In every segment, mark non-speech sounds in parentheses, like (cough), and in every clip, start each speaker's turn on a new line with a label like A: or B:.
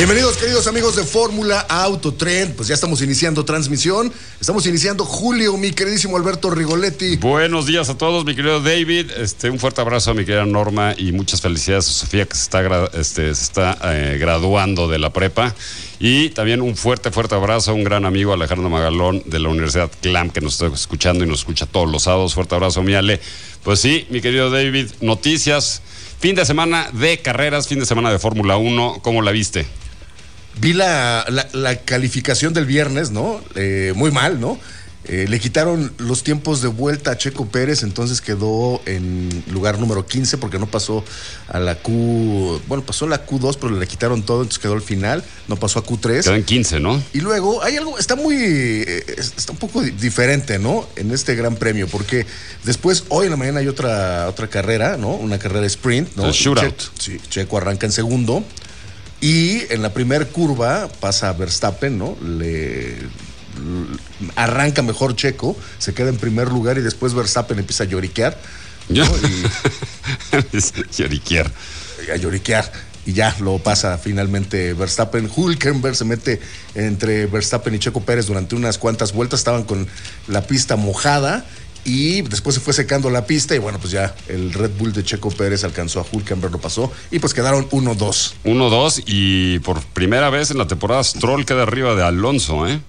A: Bienvenidos queridos amigos de Fórmula Autotrend, pues ya estamos iniciando transmisión, estamos iniciando Julio, mi queridísimo Alberto Rigoletti.
B: Buenos días a todos, mi querido David. Este, un fuerte abrazo a mi querida Norma y muchas felicidades a Sofía que se está, este, se está eh, graduando de la prepa. Y también un fuerte, fuerte abrazo a un gran amigo Alejandro Magalón de la Universidad CLAM que nos está escuchando y nos escucha todos los sábados. Fuerte abrazo, mi Ale. Pues sí, mi querido David, noticias. Fin de semana de carreras, fin de semana de Fórmula 1. ¿Cómo la viste?
A: Vi la, la- la calificación del viernes, ¿no? Eh, muy mal, ¿no? Eh, le quitaron los tiempos de vuelta a Checo Pérez, entonces quedó en lugar número 15 porque no pasó a la Q, bueno, pasó a la Q2, pero le quitaron todo, entonces quedó al final, no pasó a Q3.
B: Quedan 15, ¿no?
A: Y luego hay algo, está muy, eh, está un poco di- diferente, ¿no? En este gran premio, porque después, hoy en la mañana hay otra, otra carrera, ¿no? Una carrera sprint, ¿no?
B: El shootout.
A: Che- sí, Checo arranca en segundo. Y en la primera curva pasa Verstappen, ¿no? Le, arranca mejor Checo, se queda en primer lugar y después Verstappen empieza a lloriquear. ¿no? (laughs)
B: Lloriquier.
A: a lloriquear y ya lo pasa finalmente Verstappen. Hulkenberg se mete entre Verstappen y Checo Pérez durante unas cuantas vueltas, estaban con la pista mojada y después se fue secando la pista y bueno, pues ya el Red Bull de Checo Pérez alcanzó a Hulkenberg, lo pasó y pues quedaron 1-2.
B: 1-2 y por primera vez en la temporada Stroll queda arriba de Alonso, ¿eh?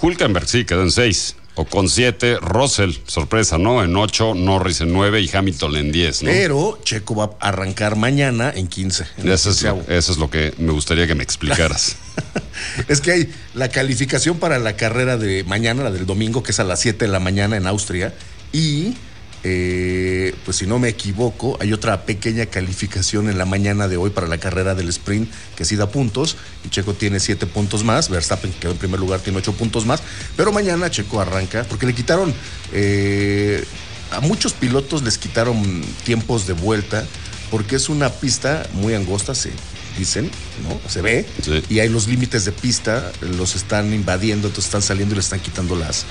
B: Hulkenberg sí, quedó en 6. O con 7, Russell, sorpresa, ¿no? En 8, Norris en 9 y Hamilton en 10, ¿no?
A: Pero Checo va a arrancar mañana en 15. en el
B: Eso es, lo, eso es lo que me gustaría que me explicaras. (laughs)
A: Es que hay la calificación para la carrera de mañana, la del domingo, que es a las 7 de la mañana en Austria. Y, eh, pues si no me equivoco, hay otra pequeña calificación en la mañana de hoy para la carrera del sprint, que sí da puntos. Y Checo tiene 7 puntos más. Verstappen, que quedó en primer lugar, tiene 8 puntos más. Pero mañana Checo arranca, porque le quitaron... eh, a muchos pilotos les quitaron tiempos de vuelta porque es una pista muy angosta, se dicen, ¿no? Se ve.
B: Sí.
A: Y hay los límites de pista, los están invadiendo, entonces están saliendo y le están quitando las,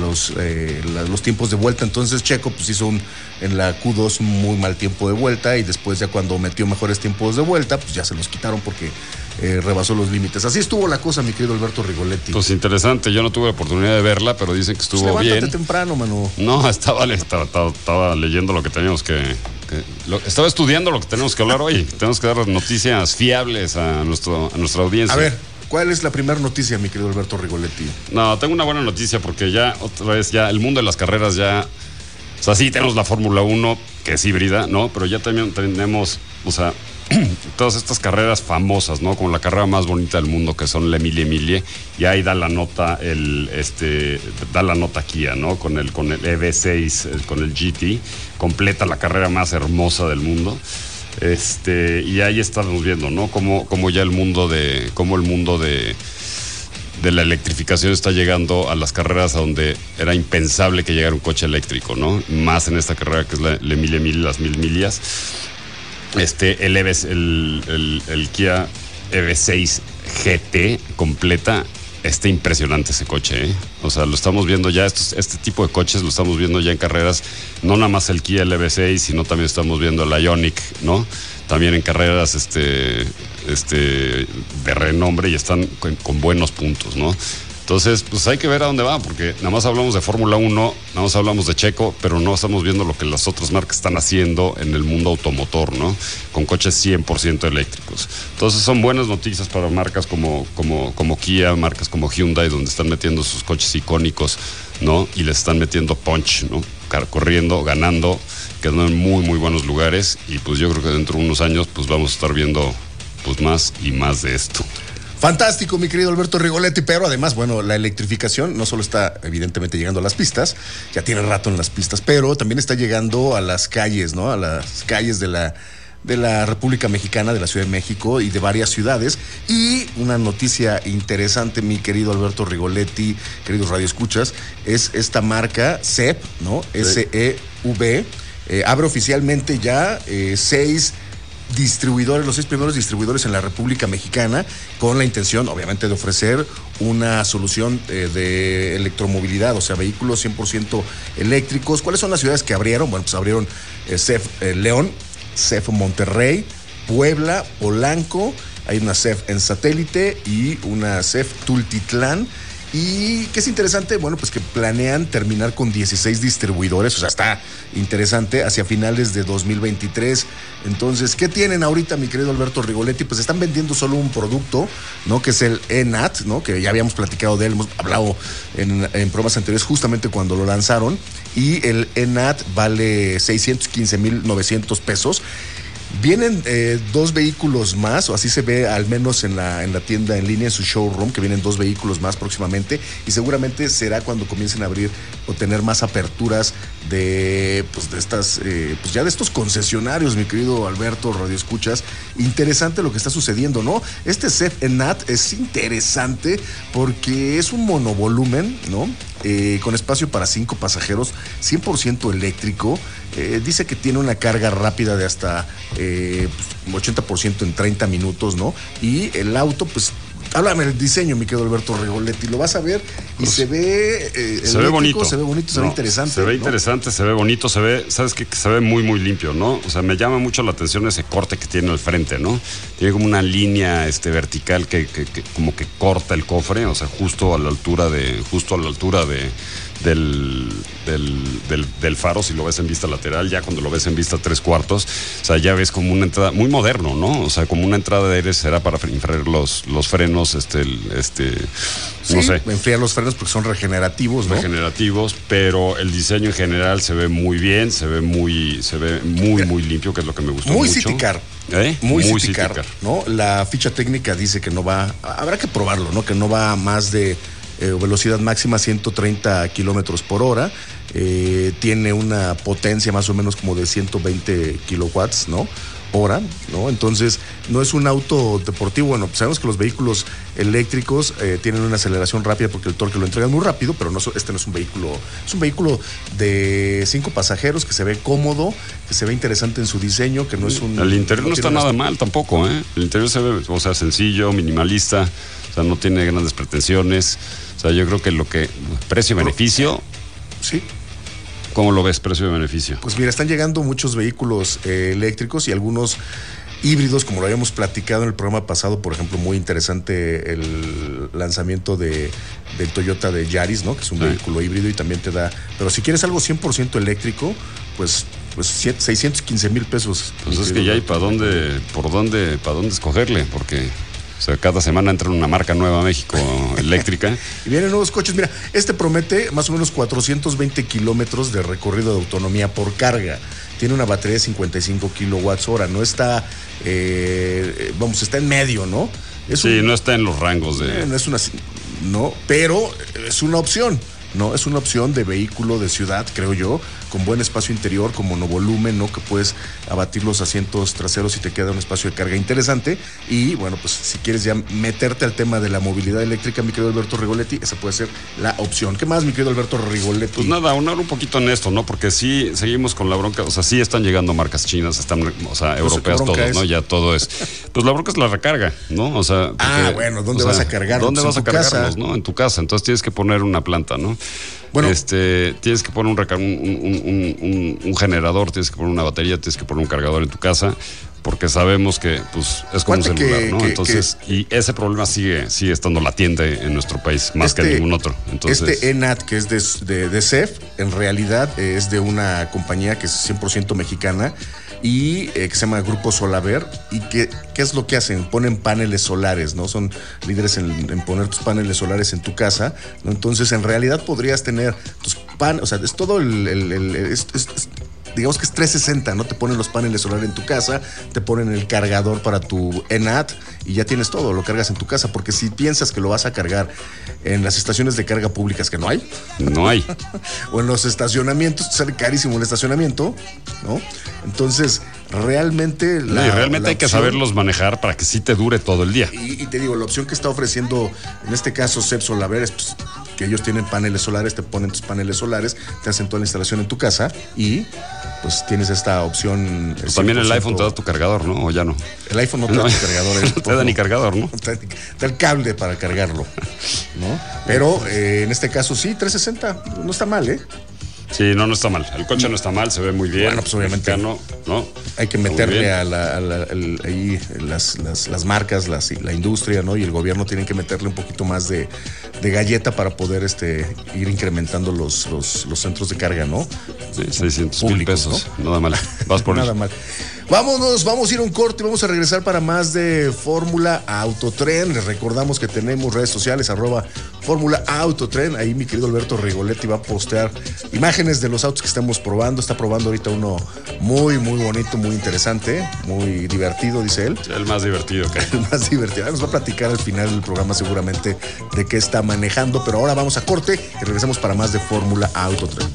A: los, eh, la- los tiempos de vuelta. Entonces Checo pues hizo un, en la Q2 un muy mal tiempo de vuelta y después ya cuando metió mejores tiempos de vuelta, pues ya se los quitaron porque eh, rebasó los límites. Así estuvo la cosa, mi querido Alberto Rigoletti.
B: Pues interesante, yo no tuve oportunidad de verla, pero dicen que
A: Pues
B: estuvo
A: levántate
B: bien.
A: temprano, mano.
B: No, estaba, (laughs) estaba, estaba- estaba leyendo lo que teníamos que... que- lo- estaba estudiando lo que tenemos que hablar hoy. (laughs) Tenemos que dar noticias fiables a, nuestro, a nuestra audiencia.
A: A ver, ¿cuál es la primera noticia, mi querido Alberto Rigoletti?
B: No, tengo una buena noticia porque ya otra vez ya el mundo de las carreras ya o sea, sí tenemos la Fórmula 1 que es híbrida, ¿no? Pero ya también tenemos, o sea, (clears throat) todas estas carreras famosas, ¿no? Como la carrera más bonita del mundo que son la Emilia Emilia y ahí da la nota el este da la nota Kia, ¿no? Con el con el EV6, el- con el GT, completa la carrera más hermosa del mundo. Este, y ahí estamos viendo, ¿no? Como, como ya el mundo de, como el mundo de, de la electrificación está llegando a las carreras a donde era impensable que llegara un coche eléctrico, ¿no? Más en esta carrera que es la, la mil mil, las mil millas. Este, el, EV, el, el, Kia EV6 GT completa, está impresionante ese coche, ¿eh? O sea, lo estamos viendo ya, este tipo de coches lo estamos viendo ya en carreras, no nada más el Kia EV6, sino también estamos viendo el Ionic, ¿no? También en carreras este, este, de renombre y están con buenos puntos, ¿no? Entonces, pues hay que ver a dónde va, porque nada más hablamos de Fórmula 1, nada más hablamos de Checo, pero no estamos viendo lo que las otras marcas están haciendo en el mundo automotor, ¿no? Con coches 100% eléctricos. Entonces, son buenas noticias para marcas como, como, como Kia, marcas como Hyundai, donde están metiendo sus coches icónicos, ¿no? Y les están metiendo punch, ¿no? Corriendo, ganando, quedando en muy, muy buenos lugares. Y pues yo creo que dentro de unos años, pues vamos a estar viendo pues más y más de esto.
A: Fantástico, mi querido Alberto Rigoletti, pero además, bueno, la electrificación no solo está evidentemente llegando a las pistas, ya tiene rato en las pistas, pero también está llegando a las calles, ¿no? A las calles de la de la República Mexicana, de la Ciudad de México y de varias ciudades. Y una noticia interesante, mi querido Alberto Rigoletti, queridos radioescuchas, es esta marca CEP, ¿no? S-E-V. eh, abre oficialmente ya eh, seis distribuidores, los seis primeros distribuidores en la República Mexicana, con la intención, obviamente, de ofrecer una solución eh, de electromovilidad, o sea, vehículos 100% eléctricos. ¿Cuáles son las ciudades que abrieron? Bueno, pues abrieron eh, CEF eh, León, CEF Monterrey, Puebla, Polanco, hay una CEF en satélite y una CEF Tultitlán. Y que es interesante, bueno, pues que planean terminar con 16 distribuidores, o sea, está interesante hacia finales de 2023. Entonces, ¿qué tienen ahorita, mi querido Alberto Rigoletti? Pues están vendiendo solo un producto, ¿no? Que es el ENAT, ¿no? Que ya habíamos platicado de él, hemos hablado en, en anteriores justamente cuando lo lanzaron. Y el ENAT vale 615.900 pesos. Vienen eh, dos vehículos más, o así se ve al menos en la, en la tienda en línea, en su showroom, que vienen dos vehículos más próximamente, y seguramente será cuando comiencen a abrir o tener más aperturas de, pues, de estas, eh, pues ya de estos concesionarios, mi querido Alberto Radio Escuchas. Interesante lo que está sucediendo, ¿no? Este CEF ENAT es interesante porque es un monovolumen, ¿no? Eh, con espacio para cinco pasajeros, 100% eléctrico. Eh, dice que tiene una carga rápida de hasta eh, pues, 80% en 30 minutos, ¿no? Y el auto, pues, háblame del diseño, mi querido Alberto Regoletti, lo vas a ver y se ve. eh,
B: Se ve bonito.
A: Se ve bonito, se ve interesante.
B: Se ve
A: ¿no?
B: interesante, se ve bonito, se ve, ¿sabes qué? Se ve muy, muy limpio, ¿no? O sea, me llama mucho la atención ese corte que tiene al frente, ¿no? Tiene como una línea este, vertical que, que- que como que corta el cofre, o sea, justo a la altura de, justo a la altura de, del, del, del- del faro, si lo ves en vista lateral, ya cuando lo ves en vista tres cuartos, o sea, ya ves como una entrada, muy moderno, ¿no? O sea, como una entrada de aire será para enfriar los, los frenos, este, el- este, no sé
A: enfriar los frenos porque son regenerativos, ¿no?
B: regenerativos, pero el diseño en general se ve muy bien, se ve muy, se ve muy, muy limpio, que es lo que me gustó
A: Muy
B: mucho.
A: City Car.
B: ¿Eh?
A: Muy, City, Car, ¿no? La ficha técnica dice que no va, habrá que probarlo, ¿no? Que no va más de eh, velocidad máxima 130 kilómetros por hora. Eh, tiene una potencia más o menos como de 120 kilowatts, ¿no? Hora, ¿no? Entonces, no es un auto deportivo. Bueno, sabemos que los vehículos eléctricos eh, tienen una aceleración rápida porque el torque lo entregan muy rápido, pero no, este no es un vehículo. Es un vehículo de cinco pasajeros que se ve cómodo, que se ve interesante en su diseño, que no es un.
B: El interior no,
A: tiene
B: está nada mal tampoco, ¿eh? El interior se ve, o sea, sencillo, minimalista, sea, no tiene grandes pretensiones. O sea, yo creo que lo que, precio-beneficio,
A: Sí,
B: ¿cómo lo ves, precio-beneficio?
A: pues mira, están llegando muchos vehículos eh, eléctricos y algunos híbridos, como lo habíamos platicado en el programa pasado, por ejemplo, muy interesante el lanzamiento de, del Toyota de Yaris, ¿no? Que es un
B: Sí.
A: vehículo híbrido y también te da, pero si quieres algo 100% eléctrico, pues, pues siete- 615 mil pesos.
B: Pues es que ya hay para dónde, por dónde, para dónde escogerle, porque o sea, cada semana entra una marca nueva a México (laughs) eléctrica.
A: Y vienen nuevos coches. Mira, este promete más o menos 420 kilómetros de recorrido de autonomía por carga. Tiene una batería de 55 kilowatts hora. No está, eh, vamos, está en medio, ¿no? Es
B: Sí,
A: un-
B: no está en los rangos
A: eh,
B: de.
A: no es una, no, pero es una opción. ¿no? Es una opción de vehículo de ciudad, creo yo, con buen espacio interior, con monovolumen, ¿no? Que puedes abatir los asientos traseros y te queda un espacio de carga interesante. Y bueno, pues si quieres ya meterte al tema de la movilidad eléctrica, mi querido Alberto Rigoletti, esa puede ser la opción. ¿Qué más, mi querido Alberto Rigoletti?
B: Pues nada, unar un poquito en esto, ¿no? Porque sí, seguimos con la bronca, o sea, sí están llegando marcas chinas, están, o sea, europeas todos, ¿no? Ya todo es. Pues la bronca es la recarga, ¿no? O sea.
A: Ah, bueno, ¿dónde
B: o
A: vas a cargarlos?
B: ¿Dónde
A: En
B: vas a
A: casa.
B: cargarlos, no? En tu casa. Entonces tienes que poner una planta, ¿no?
A: Bueno.
B: Este, tienes que poner un, generador, tienes que poner una batería, tienes que poner un cargador en tu casa. Porque sabemos que pues, es como un celular,
A: que-
B: ¿no?
A: que-
B: Entonces, y ese problema sigue, sigue estando latente en nuestro país, más que en ningún otro. Entonces,
A: este ENAT, que es de, de, de CEF, en realidad eh, es de una compañía que es 100% mexicana y eh, que se llama Grupo Solaver. ¿Y que, qué es lo que hacen? Ponen paneles solares, ¿no? Son líderes en, poner tus paneles solares en tu casa. ¿no? Entonces, en realidad podrías tener tus paneles, o sea, es todo el... digamos que es 360, ¿no? Te ponen los paneles solares en tu casa, te ponen el cargador para tu ENAT y ya tienes todo, lo cargas en tu casa, porque si piensas que lo vas a cargar en las estaciones de carga públicas que no hay,
B: no hay. (laughs)
A: o en los estacionamientos, sale carísimo el estacionamiento, ¿no? Entonces, realmente
B: No,
A: la-
B: y realmente
A: la
B: hay que saberlos manejar para que sí te dure todo el día.
A: y, y te digo, la opción que está ofreciendo, en este caso, CEP Solaver, es pues, que ellos tienen paneles solares, te ponen tus paneles solares, te hacen toda la instalación en tu casa y pues tienes esta opción.
B: Pues también el
A: 100%.
B: iPhone te da tu cargador, ¿no? O ya no.
A: El iPhone no te da tu (laughs) cargador.
B: no te da ni cargador, ¿no? (laughs)
A: Te da- te da el cable para cargarlo, ¿no? Pero eh, en este caso sí, 360, no está mal, ¿eh?
B: Sí, no, no está mal. El coche no está mal, se ve muy bien.
A: Bueno, pues, obviamente.
B: Mexicano, ¿no?
A: Hay que meterle a, la, a la- el- ahí las, las- las marcas, las- la industria, ¿no? Y el gobierno tienen que meterle un poquito más de, de galleta para poder este, ir incrementando los, los, los centros de carga, ¿no?
B: Sí, 600 mil pesos. Nada mal. Vas por (laughs)
A: Nada mal. Vámonos, vamos a ir a un corte y vamos a regresar para más de Fórmula Autotren. Les recordamos que tenemos redes sociales, arroba Fórmula Autotren. Ahí mi querido Alberto Rigoletti va a postear imágenes de los autos que estamos probando. Está probando ahorita uno muy, muy bonito, muy interesante, muy divertido, dice él.
B: El más divertido (laughs) que
A: El más divertido. Nos va a platicar al final del programa seguramente de qué está manejando. Pero ahora vamos a corte y regresamos para más de Fórmula Autotren.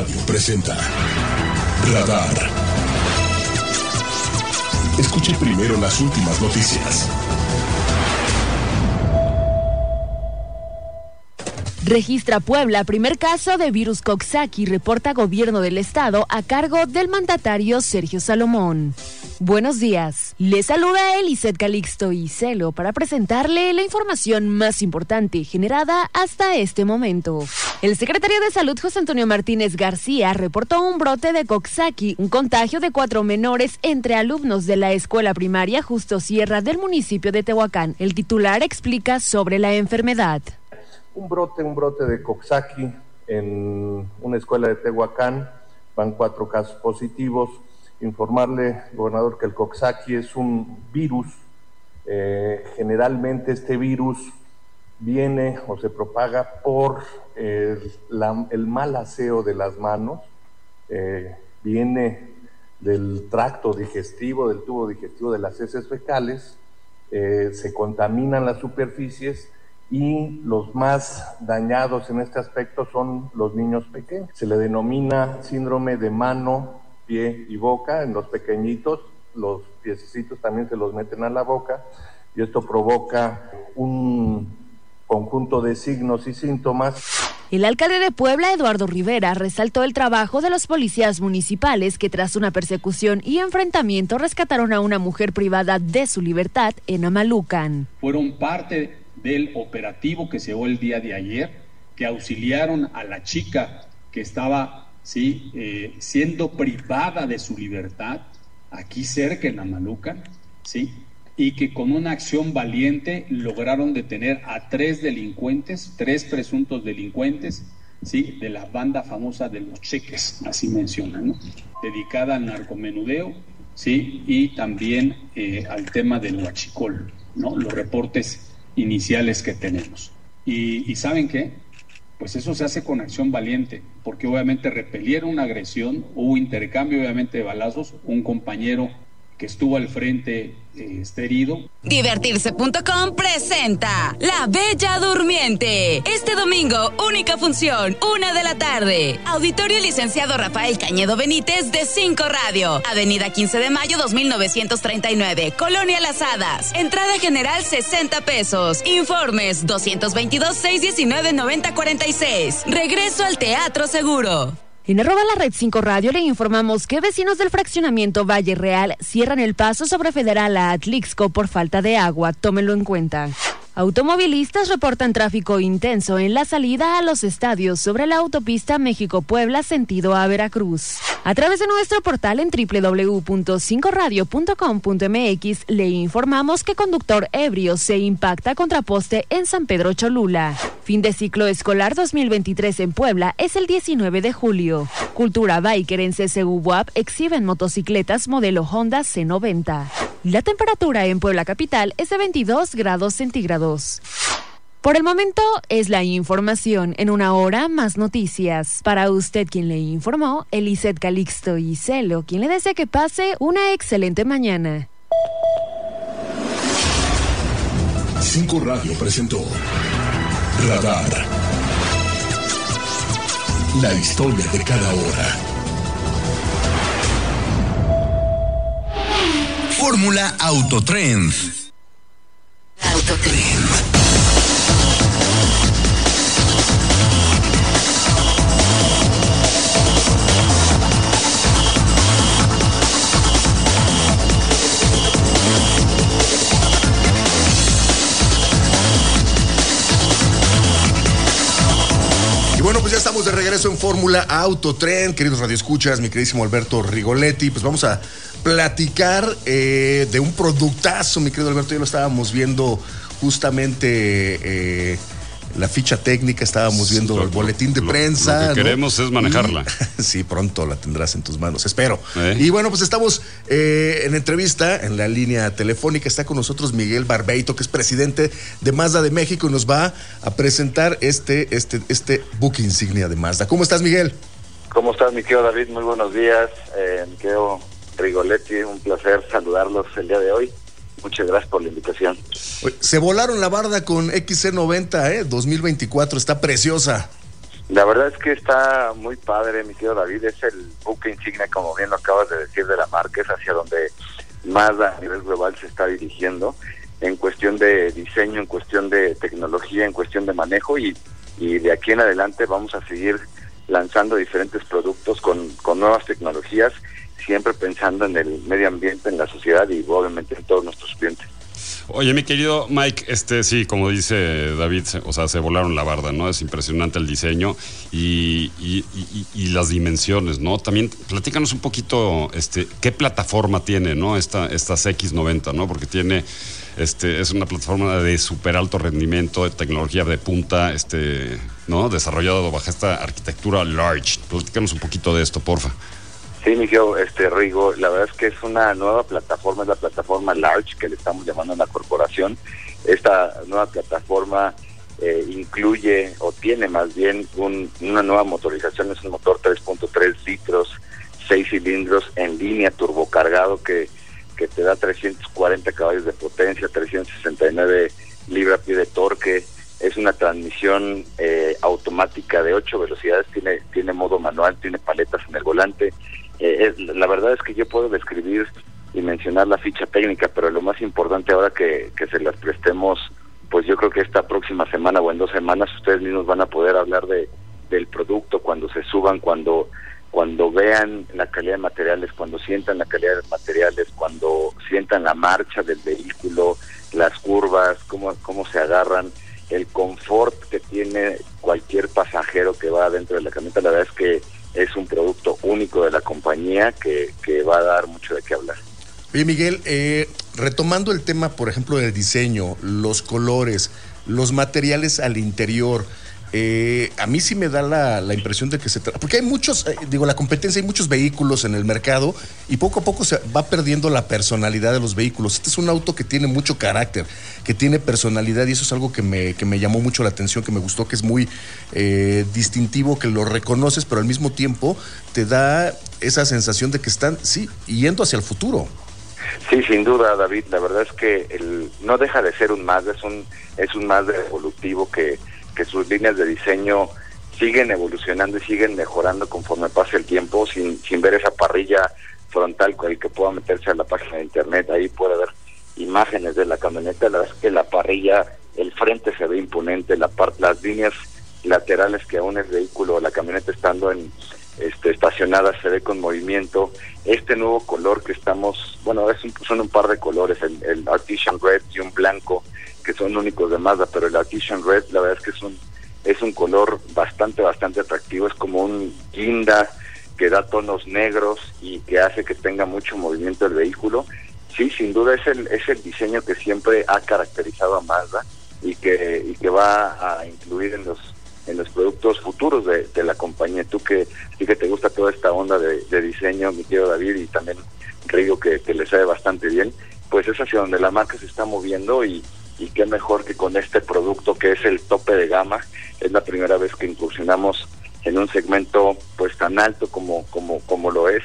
C: Radio presenta Radar. Escuche primero las últimas noticias.
D: Registra Puebla primer caso de virus Coxsackie, reporta gobierno del estado a cargo del mandatario Sergio Salomón. Buenos días. Le saluda Eliseth Calixto y Celo para presentarle la información más importante generada hasta este momento. El secretario de Salud José Antonio Martínez García reportó un brote de Coxsackie, un contagio de cuatro menores entre alumnos de la escuela primaria Justo Sierra del municipio de Tehuacán. El titular explica sobre la enfermedad.
E: un brote, un brote de Coxsackie en una escuela de Tehuacán, van cuatro casos positivos. Informarle, gobernador, que el Coxsackie es un virus. Eh, generalmente este virus viene o se propaga por el mal aseo de las manos, eh, viene del tracto digestivo, del tubo digestivo de las heces fecales, eh, se contaminan las superficies y los más dañados en este aspecto son los niños pequeños. Se le denomina síndrome de mano, pie y boca en los pequeñitos, los piecitos también se los meten a la boca y esto provoca un conjunto de signos y síntomas
D: El alcalde de Puebla, Eduardo Rivera, resaltó el trabajo de los policías municipales que tras una persecución y enfrentamiento rescataron a una mujer privada de su libertad en Amalucan.
F: fueron parte del operativo que se llevó el día de ayer, que auxiliaron a la chica que estaba ¿sí? eh, siendo privada de su libertad aquí cerca en Amalucan, ¿sí? y que con una acción valiente lograron detener a tres delincuentes, tres presuntos delincuentes, ¿sí? de la banda famosa de los cheques, así mencionan, ¿no? dedicada al narcomenudeo ¿sí? y también eh, al tema del huachicol, ¿no? los reportes iniciales que tenemos. Y, y ¿saben qué? Pues eso se hace con acción valiente, porque obviamente repelieron una agresión, hubo intercambio obviamente de balazos, un compañero que estuvo al frente eh, está herido.
G: Divertirse.com presenta La Bella Durmiente. Este domingo, única función, una de la tarde. Auditorio Licenciado Rafael Cañedo Benítez de 5 Radio. Avenida 15 de Mayo 2939, Colonia Las Hadas. Entrada general 60 pesos. Informes 222 619 9046. Regreso al Teatro Seguro.
D: En arroba la red 5 radio le informamos que vecinos del fraccionamiento Valle Real cierran el paso sobre Federal a Atlixco por falta de agua. Tómenlo en cuenta. Automovilistas reportan tráfico intenso en la salida a los estadios sobre la autopista México-Puebla sentido a Veracruz. A través de nuestro portal en www.5radio.com.mx le informamos que conductor ebrio se impacta contra poste en San Pedro Cholula. Fin de ciclo escolar 2023 en Puebla es el 19 de julio. Cultura Biker en CCU exhiben motocicletas modelo Honda C90. La temperatura en Puebla Capital es de 22 grados centígrados. Por el momento es la información. En una hora más noticias. Para usted quien le informó, Eliseth Calixto y Celo, quien le desea que pase una excelente mañana.
C: Cinco Radio presentó Radar. La historia de cada hora. Fórmula Autotrend.
H: Autotrend.
A: De regreso en Fórmula Autotren, queridos radioescuchas, mi queridísimo Alberto Rigoletti. Pues vamos a platicar eh, de un productazo, mi querido Alberto. Ya lo estábamos viendo justamente eh, la ficha técnica, estábamos viendo
B: Lo-
A: el boletín de
B: lo-
A: prensa.
B: Lo que
A: ¿no?
B: queremos es manejarla.
A: Y- (laughs) sí, pronto la tendrás en tus manos, espero.
B: ¿Eh?
A: Y bueno, pues estamos eh, en entrevista en la línea telefónica. Está con nosotros Miguel Barbeito, que es presidente de Mazda de México y nos va a presentar este, este, este buque insignia de Mazda. ¿Cómo estás, Miguel?
I: ¿Cómo estás, mi querido David? Muy buenos días. Eh, mi querido Rigoletti, un placer saludarlos el día de hoy. Muchas gracias por la invitación.
A: Se volaron la barda con XC90, ¿eh? 2024, está preciosa.
I: La verdad es que está muy padre, mi querido David. Es el buque insignia, como bien lo acabas de decir, de la marca. Es hacia donde Mazda a nivel global se está dirigiendo en cuestión de diseño, en cuestión de tecnología, en cuestión de manejo y, y de aquí en adelante vamos a seguir lanzando diferentes productos con, con nuevas tecnologías, siempre pensando en el medio ambiente, en la sociedad y obviamente en todos nuestros clientes.
B: Oye, mi querido Mike, este sí, como dice David, o sea, se volaron la barda, ¿no? Es impresionante el diseño y- y las dimensiones, ¿no? También platícanos un poquito, este, qué plataforma tiene, ¿no? Esta, estas X90, ¿no? Porque tiene, este, es una plataforma de súper alto rendimiento, de tecnología de punta, este, ¿no? Desarrollado bajo esta arquitectura large. Platícanos un poquito de esto, porfa.
I: Sí, Miguel, este Rigo, la verdad es que es una nueva plataforma, es la plataforma Large que le estamos llamando a la corporación. Esta nueva plataforma eh, incluye o tiene más bien un- una nueva motorización, es un motor 3.3 litros, 6 cilindros en línea turbocargado que, que te da 340 caballos de potencia, 369 libra-pie de torque. Es una transmisión eh, automática de 8 velocidades, tiene, tiene modo manual, tiene paletas en el volante. Eh, la verdad es que yo puedo describir y mencionar la ficha técnica, pero lo más importante ahora que, que se las prestemos, pues yo creo que esta próxima semana o en dos semanas ustedes mismos van a poder hablar de del producto cuando se suban, cuando cuando vean la calidad de materiales, cuando sientan la calidad de materiales, cuando sientan la marcha del vehículo, las curvas, cómo, cómo se agarran, el confort que tiene cualquier pasajero que va dentro de la camioneta, la verdad es que es un producto único de la compañía que, que va a dar mucho de qué hablar.
A: Oye, Miguel, eh, retomando el tema, por ejemplo, del diseño, los colores, los materiales al interior, eh, a mí sí me da la, la impresión de que se trata. Porque hay muchos, eh, digo, la competencia, hay muchos vehículos en el mercado y poco a poco se va perdiendo la personalidad de los vehículos. Este es un auto que tiene mucho carácter, que tiene personalidad y eso es algo que me, que me llamó mucho la atención, que me gustó, que es muy eh, distintivo, que lo reconoces, pero al mismo tiempo te da esa sensación de que están, sí, yendo hacia el futuro.
I: Sí, sin duda, David. La verdad es que el, no deja de ser un Mazda, es un, es un Mazda evolutivo que, que sus líneas de diseño siguen evolucionando y siguen mejorando conforme pasa el tiempo, sin, sin ver esa parrilla frontal con el que pueda meterse a la página de internet. Ahí puede ver imágenes de la camioneta. La verdad es que la parrilla, el frente se ve imponente, la par- las líneas laterales que aún el vehículo, la camioneta estando en este, estacionada se ve con movimiento. Este nuevo color que estamos, bueno, es un- son un par de colores, el, el Artisan Red y un blanco, que son únicos de Mazda, pero el Artisan Red la verdad es que es un, es un color bastante, bastante atractivo, es como un guinda que da tonos negros y que hace que tenga mucho movimiento el vehículo. Sí, sin duda es el, es el diseño que siempre ha caracterizado a Mazda y que, y que va a incluir en los en los productos futuros de, la compañía. Tú que sí que te gusta toda esta onda de, diseño, mi tío David, y también Rigo que, que le sabe bastante bien, pues es hacia donde la marca se está moviendo y, y qué mejor que con este producto que es el tope de gama. Es la primera vez que incursionamos en un segmento pues tan alto como, como, como lo es.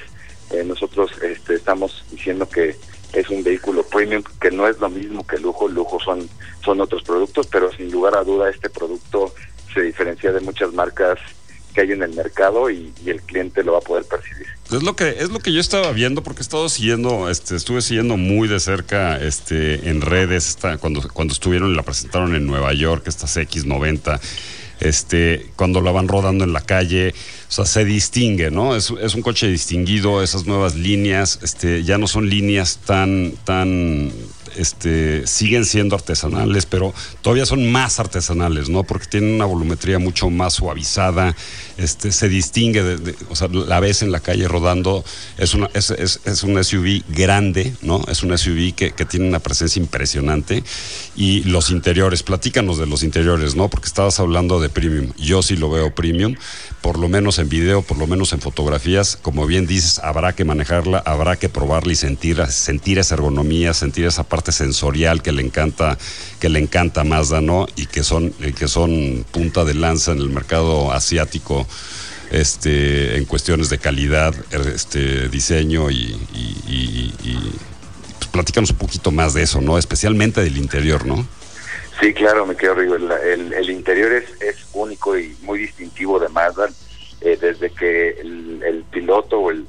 I: Eh, nosotros este, estamos diciendo que es un vehículo premium que no es lo mismo que lujo, lujo son, son otros productos, pero sin lugar a duda este producto se diferencia de muchas marcas que hay en el mercado y, el cliente lo va a poder percibir.
B: Es lo que es lo que yo estaba viendo porque he estado siguiendo, este, estuve siguiendo muy de cerca, este, en redes, cuando cuando estuvieron y la presentaron en Nueva York, estas X90, este, cuando la van rodando en la calle, o sea, se distingue, ¿no? Es, es un coche distinguido, esas nuevas líneas, este, ya no son líneas tan, tan, este, siguen siendo artesanales, pero todavía son más artesanales, ¿no? Porque tienen una volumetría mucho más suavizada, este, se distingue, de, o sea, la ves en la calle rodando, es, una, es, un SUV grande, ¿no? Es un SUV que, que tiene una presencia impresionante. Y los interiores, platícanos de los interiores, ¿no? Porque estabas hablando de premium, yo sí lo veo premium, por lo menos en video, por lo menos en fotografías, como bien dices, habrá que manejarla, habrá que probarla y sentir, sentir esa ergonomía, sentir esa parte sensorial que le encanta, que le encanta Mazda, ¿no? Y que son, que son punta de lanza en el mercado asiático, este, en cuestiones de calidad, este, diseño y, y- y- y- pues, platícanos un poquito más de eso, ¿no? Especialmente del interior, ¿no?
I: Sí, claro, me quedo Rigo. El, el- el interior es, es único y muy distintivo de Mazda. Eh, desde que el, el piloto o el,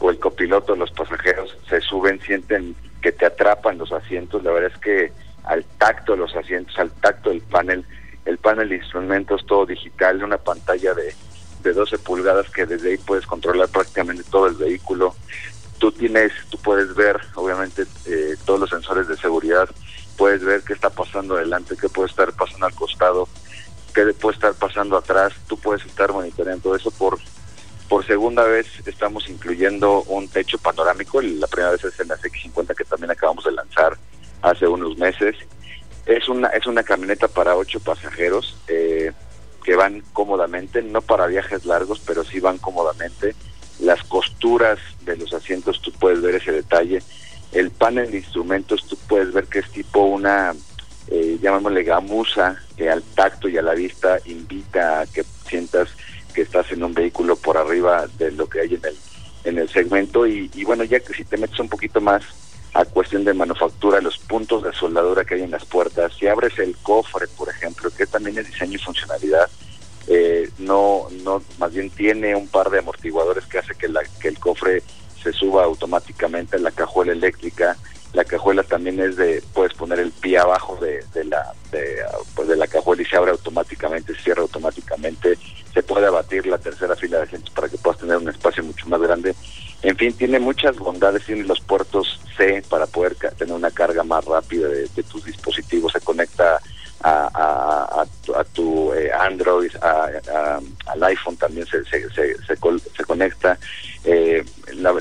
I: o el copiloto, los pasajeros se suben, sienten que te atrapan los asientos. La verdad es que al tacto de los asientos, al tacto del panel, el panel de instrumentos todo digital, una pantalla de, de 12 pulgadas que desde ahí puedes controlar prácticamente todo el vehículo. Tú tienes, tú puedes ver, obviamente, eh, todos los sensores de seguridad. Puedes ver qué está pasando adelante, qué puede estar pasando al costado, qué puede estar pasando atrás, tú puedes estar monitoreando eso. Por por segunda vez estamos incluyendo un techo panorámico, la primera vez es en la X50 que también acabamos de lanzar hace unos meses. Es una es una camioneta para ocho pasajeros eh, que van cómodamente, no para viajes largos, pero sí van cómodamente. Las costuras de los asientos, tú puedes ver ese detalle el panel de instrumentos tú puedes ver que es tipo una, eh, llamémosle gamuza, que al tacto y a la vista invita a que sientas que estás en un vehículo por arriba de lo que hay en el, en el segmento. Y, y bueno, ya que si te metes un poquito más a cuestión de manufactura, los puntos de soldadura que hay en las puertas, si abres el cofre, por ejemplo, que también es diseño y funcionalidad, eh, no, no, más bien tiene un par de amortiguadores que hace que, la, que el cofre se suba automáticamente a la cajuela eléctrica. La cajuela también es de, puedes poner el pie abajo de, de la de, pues de la cajuela y se abre automáticamente, se cierra automáticamente. Se puede abatir la tercera fila de asientos para que puedas tener un espacio mucho más grande. En fin, tiene muchas bondades, tiene los puertos C para poder tener una carga más rápida de, tus dispositivos, se conecta a, tu, a tu, eh, Android, al iPhone también se, col- se conecta. Eh,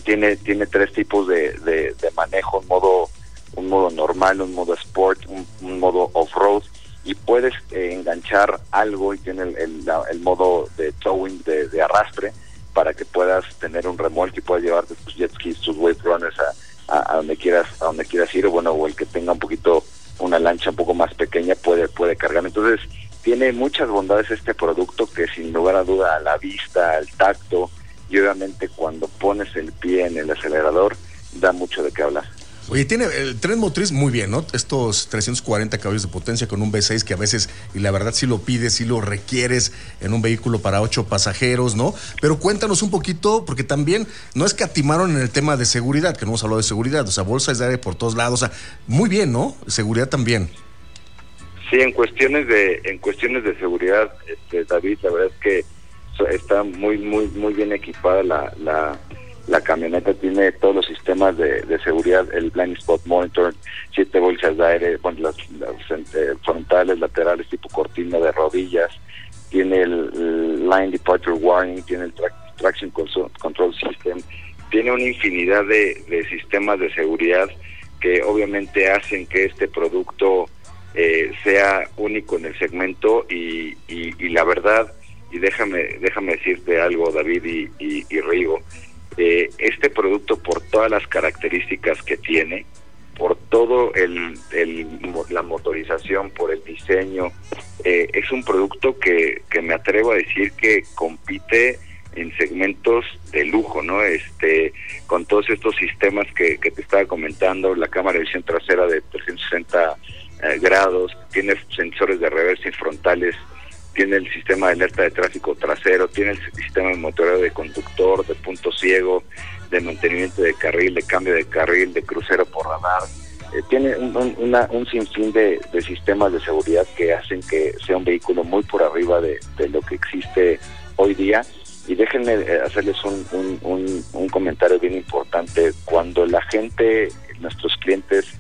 I: tiene, tiene tres tipos de, manejo, un modo, un modo normal, un modo sport, un, modo off-road y puedes eh, enganchar algo y tiene el modo muchas bondades este producto que sin lugar a duda a la vista al tacto y obviamente cuando pones el pie en el acelerador da mucho de qué hablar
A: Oye, tiene el tren motriz muy bien, ¿no? Estos 340 caballos de potencia con un V6 que a veces, y la verdad sí lo pides, sí lo requieres en un vehículo para ocho pasajeros, ¿no? Pero cuéntanos un poquito, porque también no es que atimaron en el tema de seguridad, que no hemos hablado de seguridad, o sea, bolsas de aire por todos lados, o sea, muy bien, ¿no? Seguridad también.
I: Sí, en cuestiones de en cuestiones de seguridad, este, David, la verdad es que está muy muy muy bien equipada la, la, la camioneta, tiene todos los sistemas de, de seguridad, el blind spot monitor, siete bolsas de aire, bueno, las, las, eh, frontales, laterales, tipo cortina de rodillas, tiene el, line departure warning, tiene el trac- traction control system, tiene una infinidad de, de sistemas de seguridad que obviamente hacen que este producto eh, sea único en el segmento y, y, y la verdad, y déjame, déjame decirte algo David y, y, y Rigo, eh, este producto por todas las características que tiene, por todo el, el la motorización, por el diseño, eh, es un producto que, que me atrevo a decir que compite en segmentos de lujo, ¿no? Este, con todos estos sistemas que te estaba comentando, la cámara de visión trasera de 360 eh, grados, tiene sensores de reversa y frontales, tiene el sistema de alerta de tráfico trasero, tiene el sistema de motoreo de conductor, de punto ciego, de mantenimiento de carril, de cambio de carril, de crucero por radar. Eh, tiene un, un- una- un sinfín de, sistemas de seguridad que hacen que sea un vehículo muy por arriba de, lo que existe hoy día. Y déjenme eh, hacerles un comentario bien importante. Cuando la gente, nuestros clientes,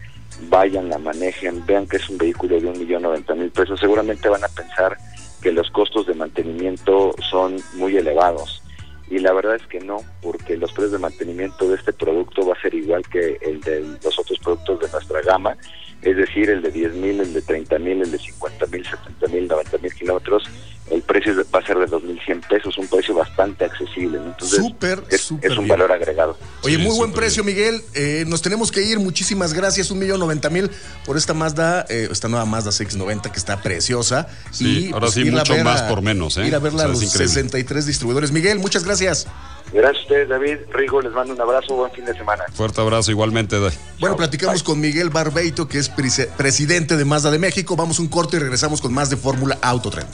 I: vayan, la manejen, vean que es un vehículo de un millón noventa mil pesos, seguramente van a pensar que los costos de mantenimiento son muy elevados. Y la verdad es que no, porque los precios de mantenimiento de este producto va a ser igual que el de los otros productos de nuestra gama, es decir, el de 10 mil, el de 30 mil, el de 50 mil, 70 mil, 90 mil kilómetros, el precio va a ser de 2.100 pesos, un precio bastante accesible. ¿no? Entonces,
A: Súper,
I: es,
A: súper
I: es un
A: bien.
I: valor agregado.
A: Oye, muy buen precio, Miguel. Eh, nos tenemos que ir. Muchísimas gracias. Un millón noventa mil por esta Mazda, eh, esta nueva Mazda CX90 que está preciosa.
B: Sí, ahora sí,
A: ir a
B: mucho más por menos, ¿eh?
A: Ir a verla
B: O sea,
A: a los
B: increíble.
A: 63 distribuidores. Miguel, muchas gracias.
I: Gracias a ustedes, David. Rigo, les mando un abrazo, buen fin de semana.
B: Fuerte abrazo igualmente. Dai.
A: Bueno, platicamos con Miguel Barbeito, que es presidente de Mazda de México. Vamos un corte y regresamos con más de Fórmula Autotrend.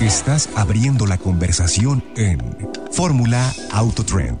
J: Estás abriendo la conversación en Fórmula Autotrend.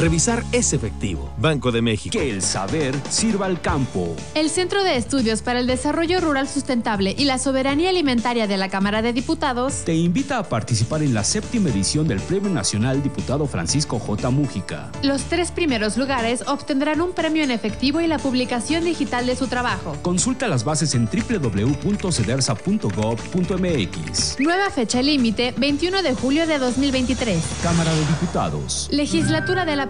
K: Revisar es efectivo. Banco de México.
L: Que el saber sirva al campo.
M: El Centro de Estudios para el Desarrollo Rural Sustentable y la Soberanía Alimentaria de la Cámara de Diputados
L: Te invita a participar en la séptima edición del Premio Nacional Diputado Francisco J. Mújica.
M: Los tres primeros lugares obtendrán un premio en efectivo y la publicación digital de su trabajo.
L: Consulta las bases en www.cedersa.gov.mx.
M: Nueva fecha límite, 21 de julio de 2023.
L: Cámara de Diputados.
M: Legislatura de la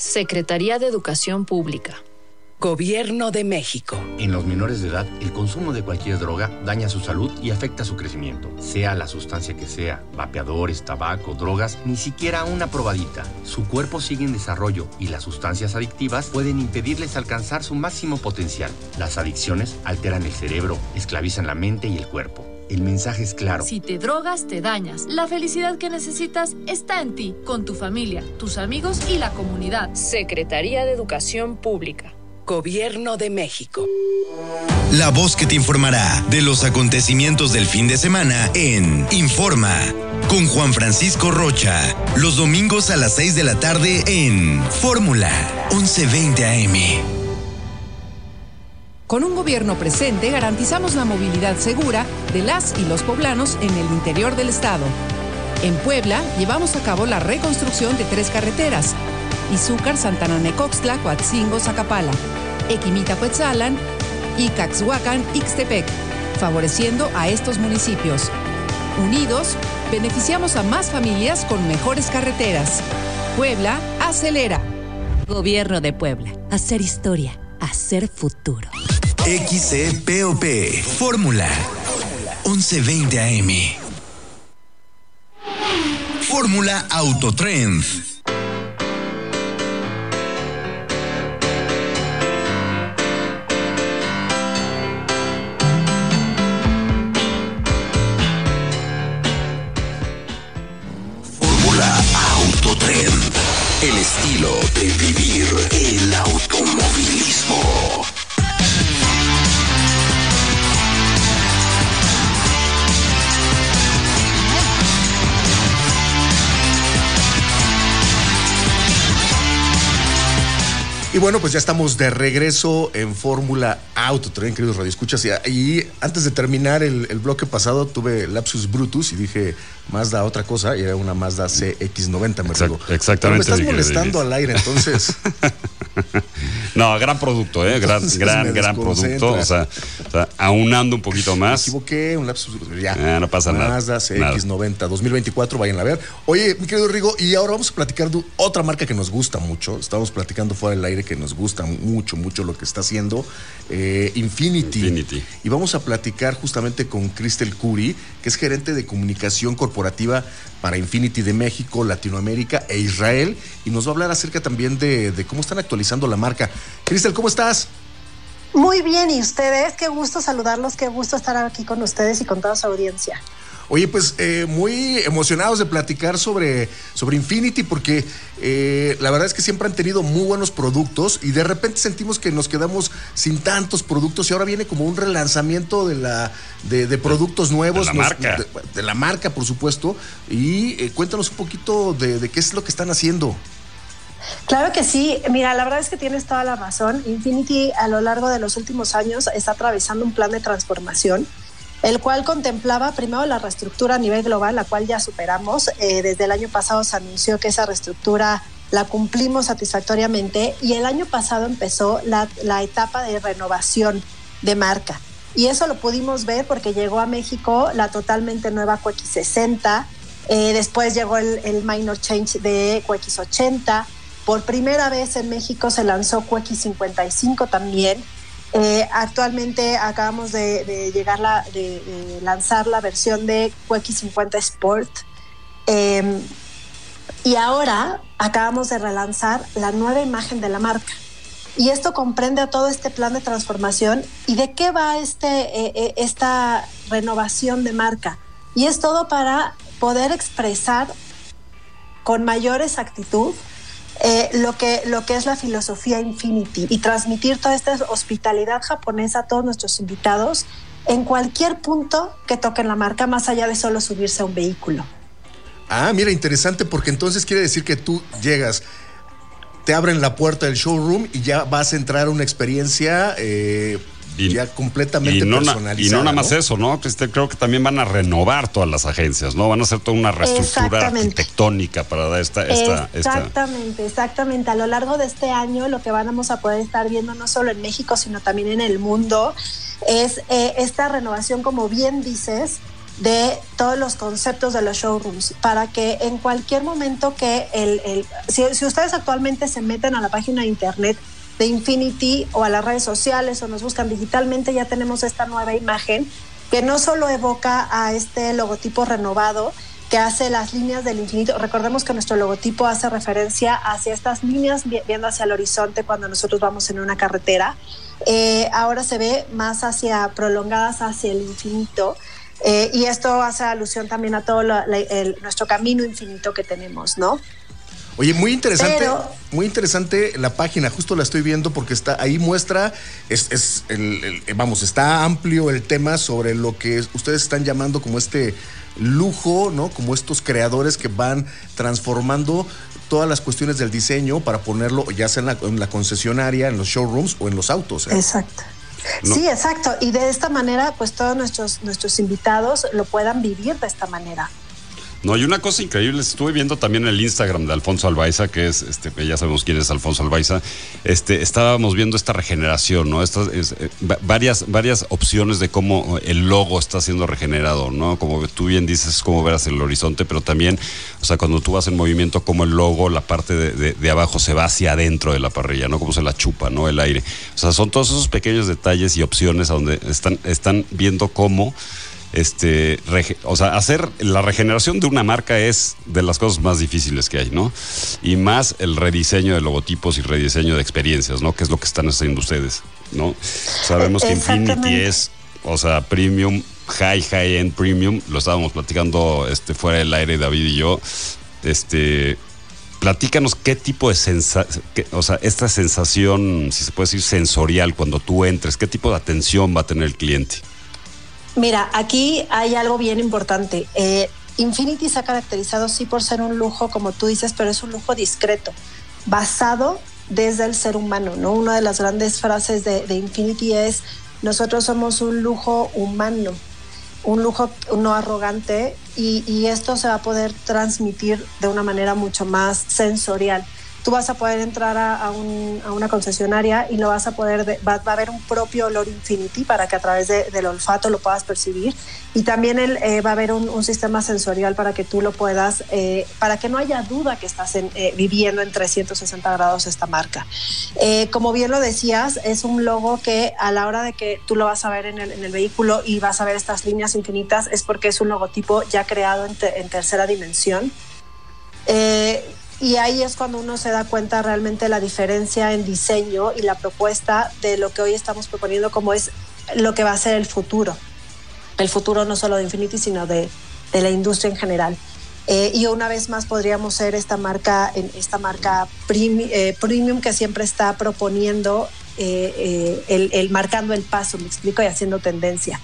N: Secretaría de Educación Pública. Gobierno de México.
O: En los menores de edad, el consumo de cualquier droga daña su salud y afecta su crecimiento. Sea la sustancia que sea, vapeadores, tabaco, drogas, ni siquiera una probadita. Su cuerpo sigue en desarrollo y las sustancias adictivas pueden impedirles alcanzar su máximo potencial. Las adicciones alteran el cerebro, esclavizan la mente y el cuerpo. El mensaje es claro.
M: Si te drogas, te dañas. La felicidad que necesitas está en ti, con tu familia, tus amigos y la comunidad.
N: Secretaría de Educación Pública. Gobierno de México.
P: La voz que te informará de los acontecimientos del fin de semana en Informa con Juan Francisco Rocha. Los domingos a las 6 de la tarde en Fórmula 1120 AM.
Q: Con un gobierno presente garantizamos la movilidad segura de las y los poblanos en el interior del estado. En Puebla llevamos a cabo la reconstrucción de tres carreteras. Izúcar, Santana Necoxtla, Coatzingo, Zacapala, Equimita, Cuetzalan y Caxhuacan, Ixtepec, favoreciendo a estos municipios. Unidos, beneficiamos a más familias con mejores carreteras. Puebla, acelera.
R: Gobierno de Puebla. Hacer historia. Hacer futuro.
P: XCPOP. Fórmula 1120 AM. Fórmula Autotrend.
C: Fórmula Autotrend. El estilo de vivir el automovilismo.
A: Y bueno, pues ya estamos de regreso en Fórmula Autotren, queridos radioescuchas. Y, y antes de terminar el, el bloque pasado, tuve lapsus brutus y dije Mazda otra cosa y era una Mazda CX90, me digo.
B: exactamente,
A: Pero me estás molestando al aire, entonces. (laughs)
B: No, gran producto, ¿eh? Gran,
A: Entonces
B: gran,
A: me
B: gran producto. O sea, o sea, aunando un poquito
A: Me
B: más.
A: equivoqué, un lapsus brutus. Ya.
B: Ah, no pasa nada.
A: Mazda CX90 2024, vayan a ver. Oye, mi querido Rigo, y ahora vamos a platicar de otra marca que nos gusta mucho. Estamos platicando fuera del aire que nos gusta mucho, mucho lo que está haciendo eh, Infinity.
B: Infinity.
A: Y vamos a platicar justamente con Cristel Curi, que es gerente de comunicación corporativa para Infinity de México, Latinoamérica e Israel. Y nos va a hablar acerca también de, de cómo están actualizando la marca. Cristel, ¿cómo estás?
S: Muy bien, ¿y ustedes? Qué gusto saludarlos, qué gusto estar aquí con ustedes y con toda su audiencia.
A: Oye, pues eh, muy emocionados de platicar sobre, sobre Infinity porque eh, la verdad es que siempre han tenido muy buenos productos y de repente sentimos que nos quedamos sin tantos productos y ahora viene como un relanzamiento de, la, de, de productos nuevos.
B: la
A: Nos-
B: marca.
A: De, de la marca, por supuesto. Y eh, cuéntanos un poquito de, de qué es lo que están haciendo.
S: Claro que sí, mira, la verdad es que tienes toda la razón. Infinity a lo largo de los últimos años está atravesando un plan de transformación, el cual contemplaba primero la reestructura a nivel global, la cual ya superamos. Eh, desde el año pasado se anunció que esa reestructura la cumplimos satisfactoriamente y el año pasado empezó la, la etapa de renovación de marca. Y eso lo pudimos ver porque llegó a México la totalmente nueva QX60, eh, después llegó el, minor change de QX80, por primera vez en México se lanzó QX55 también. Eh, actualmente acabamos de, llegar la, de, lanzar la versión de QX50 Sport. Eh, y ahora acabamos de relanzar la nueva imagen de la marca. Y esto comprende todo este plan de transformación. ¿Y de qué va este, eh, eh, esta renovación de marca? Y es todo para poder expresar con mayor exactitud eh, lo, que, lo que es la filosofía Infinity y transmitir toda esta hospitalidad japonesa a todos nuestros invitados en cualquier punto que toquen la marca, más allá de solo subirse a un vehículo.
A: Ah, mira, interesante porque entonces quiere decir que tú llegas, te abren la puerta del showroom y ya vas a entrar a una experiencia eh, ya completamente
B: Y no,
A: personalizada.
B: y no nada más
A: ¿no?
B: eso, ¿no? Cristel? creo que también van a renovar todas las agencias, ¿no? Van a hacer toda una reestructura
S: Exactamente.
B: arquitectónica para dar esta, esta, esta.
S: exactamente, exactamente. A lo largo de este año lo que vamos a poder estar viendo no solo en México, sino también en el mundo, es eh, esta renovación, como bien dices, de todos los conceptos de los showrooms, para que en cualquier momento que el... el- si, si ustedes actualmente se meten a la página de internet de Infinity o a las redes sociales o nos buscan digitalmente, ya tenemos esta nueva imagen que no solo evoca a este logotipo renovado, que hace las líneas del infinito. Recordemos que nuestro logotipo hace referencia hacia estas líneas viendo hacia el horizonte cuando nosotros vamos en una carretera. Eh, ahora se ve más hacia prolongadas hacia el infinito. Eh, y esto hace alusión también a todo nuestro camino infinito que tenemos, ¿no?
A: Oye, muy interesante, muy interesante la página, justo la estoy viendo porque está ahí muestra, es, es el, vamos, está amplio el tema sobre lo que ustedes están llamando como este lujo, ¿no? Como estos creadores que van transformando todas las cuestiones del diseño para ponerlo ya sea en la, concesionaria, en los showrooms o en los autos.
S: ¿eh? Exacto. Sí, exacto. Y de esta manera, pues todos nuestros, nuestros invitados lo puedan vivir de esta manera.
B: No, hay una cosa increíble, estuve viendo también el Instagram de Alfonso Albaiza, que es, este, ya sabemos quién es Alfonso Albaiza, este, estábamos viendo esta regeneración, ¿no? Estas, eh, varias, varias opciones de cómo el logo está siendo regenerado, ¿no? Como tú bien dices, cómo verás el horizonte, pero también, o sea, cuando tú vas en movimiento, como el logo, la parte de, abajo se va hacia adentro de la parrilla, ¿no? Como se la chupa, ¿no? El aire. O sea, son todos esos pequeños detalles y opciones a donde están, están viendo cómo este, o sea, hacer la regeneración de una marca es de las cosas más difíciles que hay, ¿no? Y más el rediseño de logotipos y rediseño de experiencias, ¿no? Que es lo que están haciendo ustedes, ¿no? Sabemos que Infinity es, o sea, premium, high, high end premium, lo estábamos platicando este, fuera del aire David y yo, este, platícanos qué tipo de sensación, o sea, esta sensación, si se puede decir sensorial cuando tú entres, qué tipo de atención va a tener el cliente.
S: Mira, aquí hay algo bien importante. Eh, Infinity se ha caracterizado sí por ser un lujo, como tú dices, pero es un lujo discreto, basado desde el ser humano, ¿no? Una de las grandes frases de, Infinity es, nosotros somos un lujo humano, un lujo no arrogante y, y, esto se va a poder transmitir de una manera mucho más sensorial tú vas a poder entrar a, una concesionaria y lo vas a poder, va, a haber un propio olor Infinity para que a través del olfato lo puedas percibir y también el, eh, va a haber un, sistema sensorial para que tú lo puedas, eh, para que no haya duda que estás eh, viviendo en 360 grados esta marca. como bien lo decías, es un logo que a la hora de que tú lo vas a ver en el, vehículo y vas a ver estas líneas infinitas es porque es un logotipo ya creado en, en tercera dimensión. Y ahí es cuando uno se da cuenta realmente la diferencia en diseño y la propuesta de lo que hoy estamos proponiendo como es lo que va a ser el futuro. El futuro no solo de Infinity, sino de, de la industria en general. Eh, y una vez más podríamos ser esta marca, esta marca eh, premium que siempre está proponiendo eh, el, marcando el paso, me explico, y haciendo tendencia.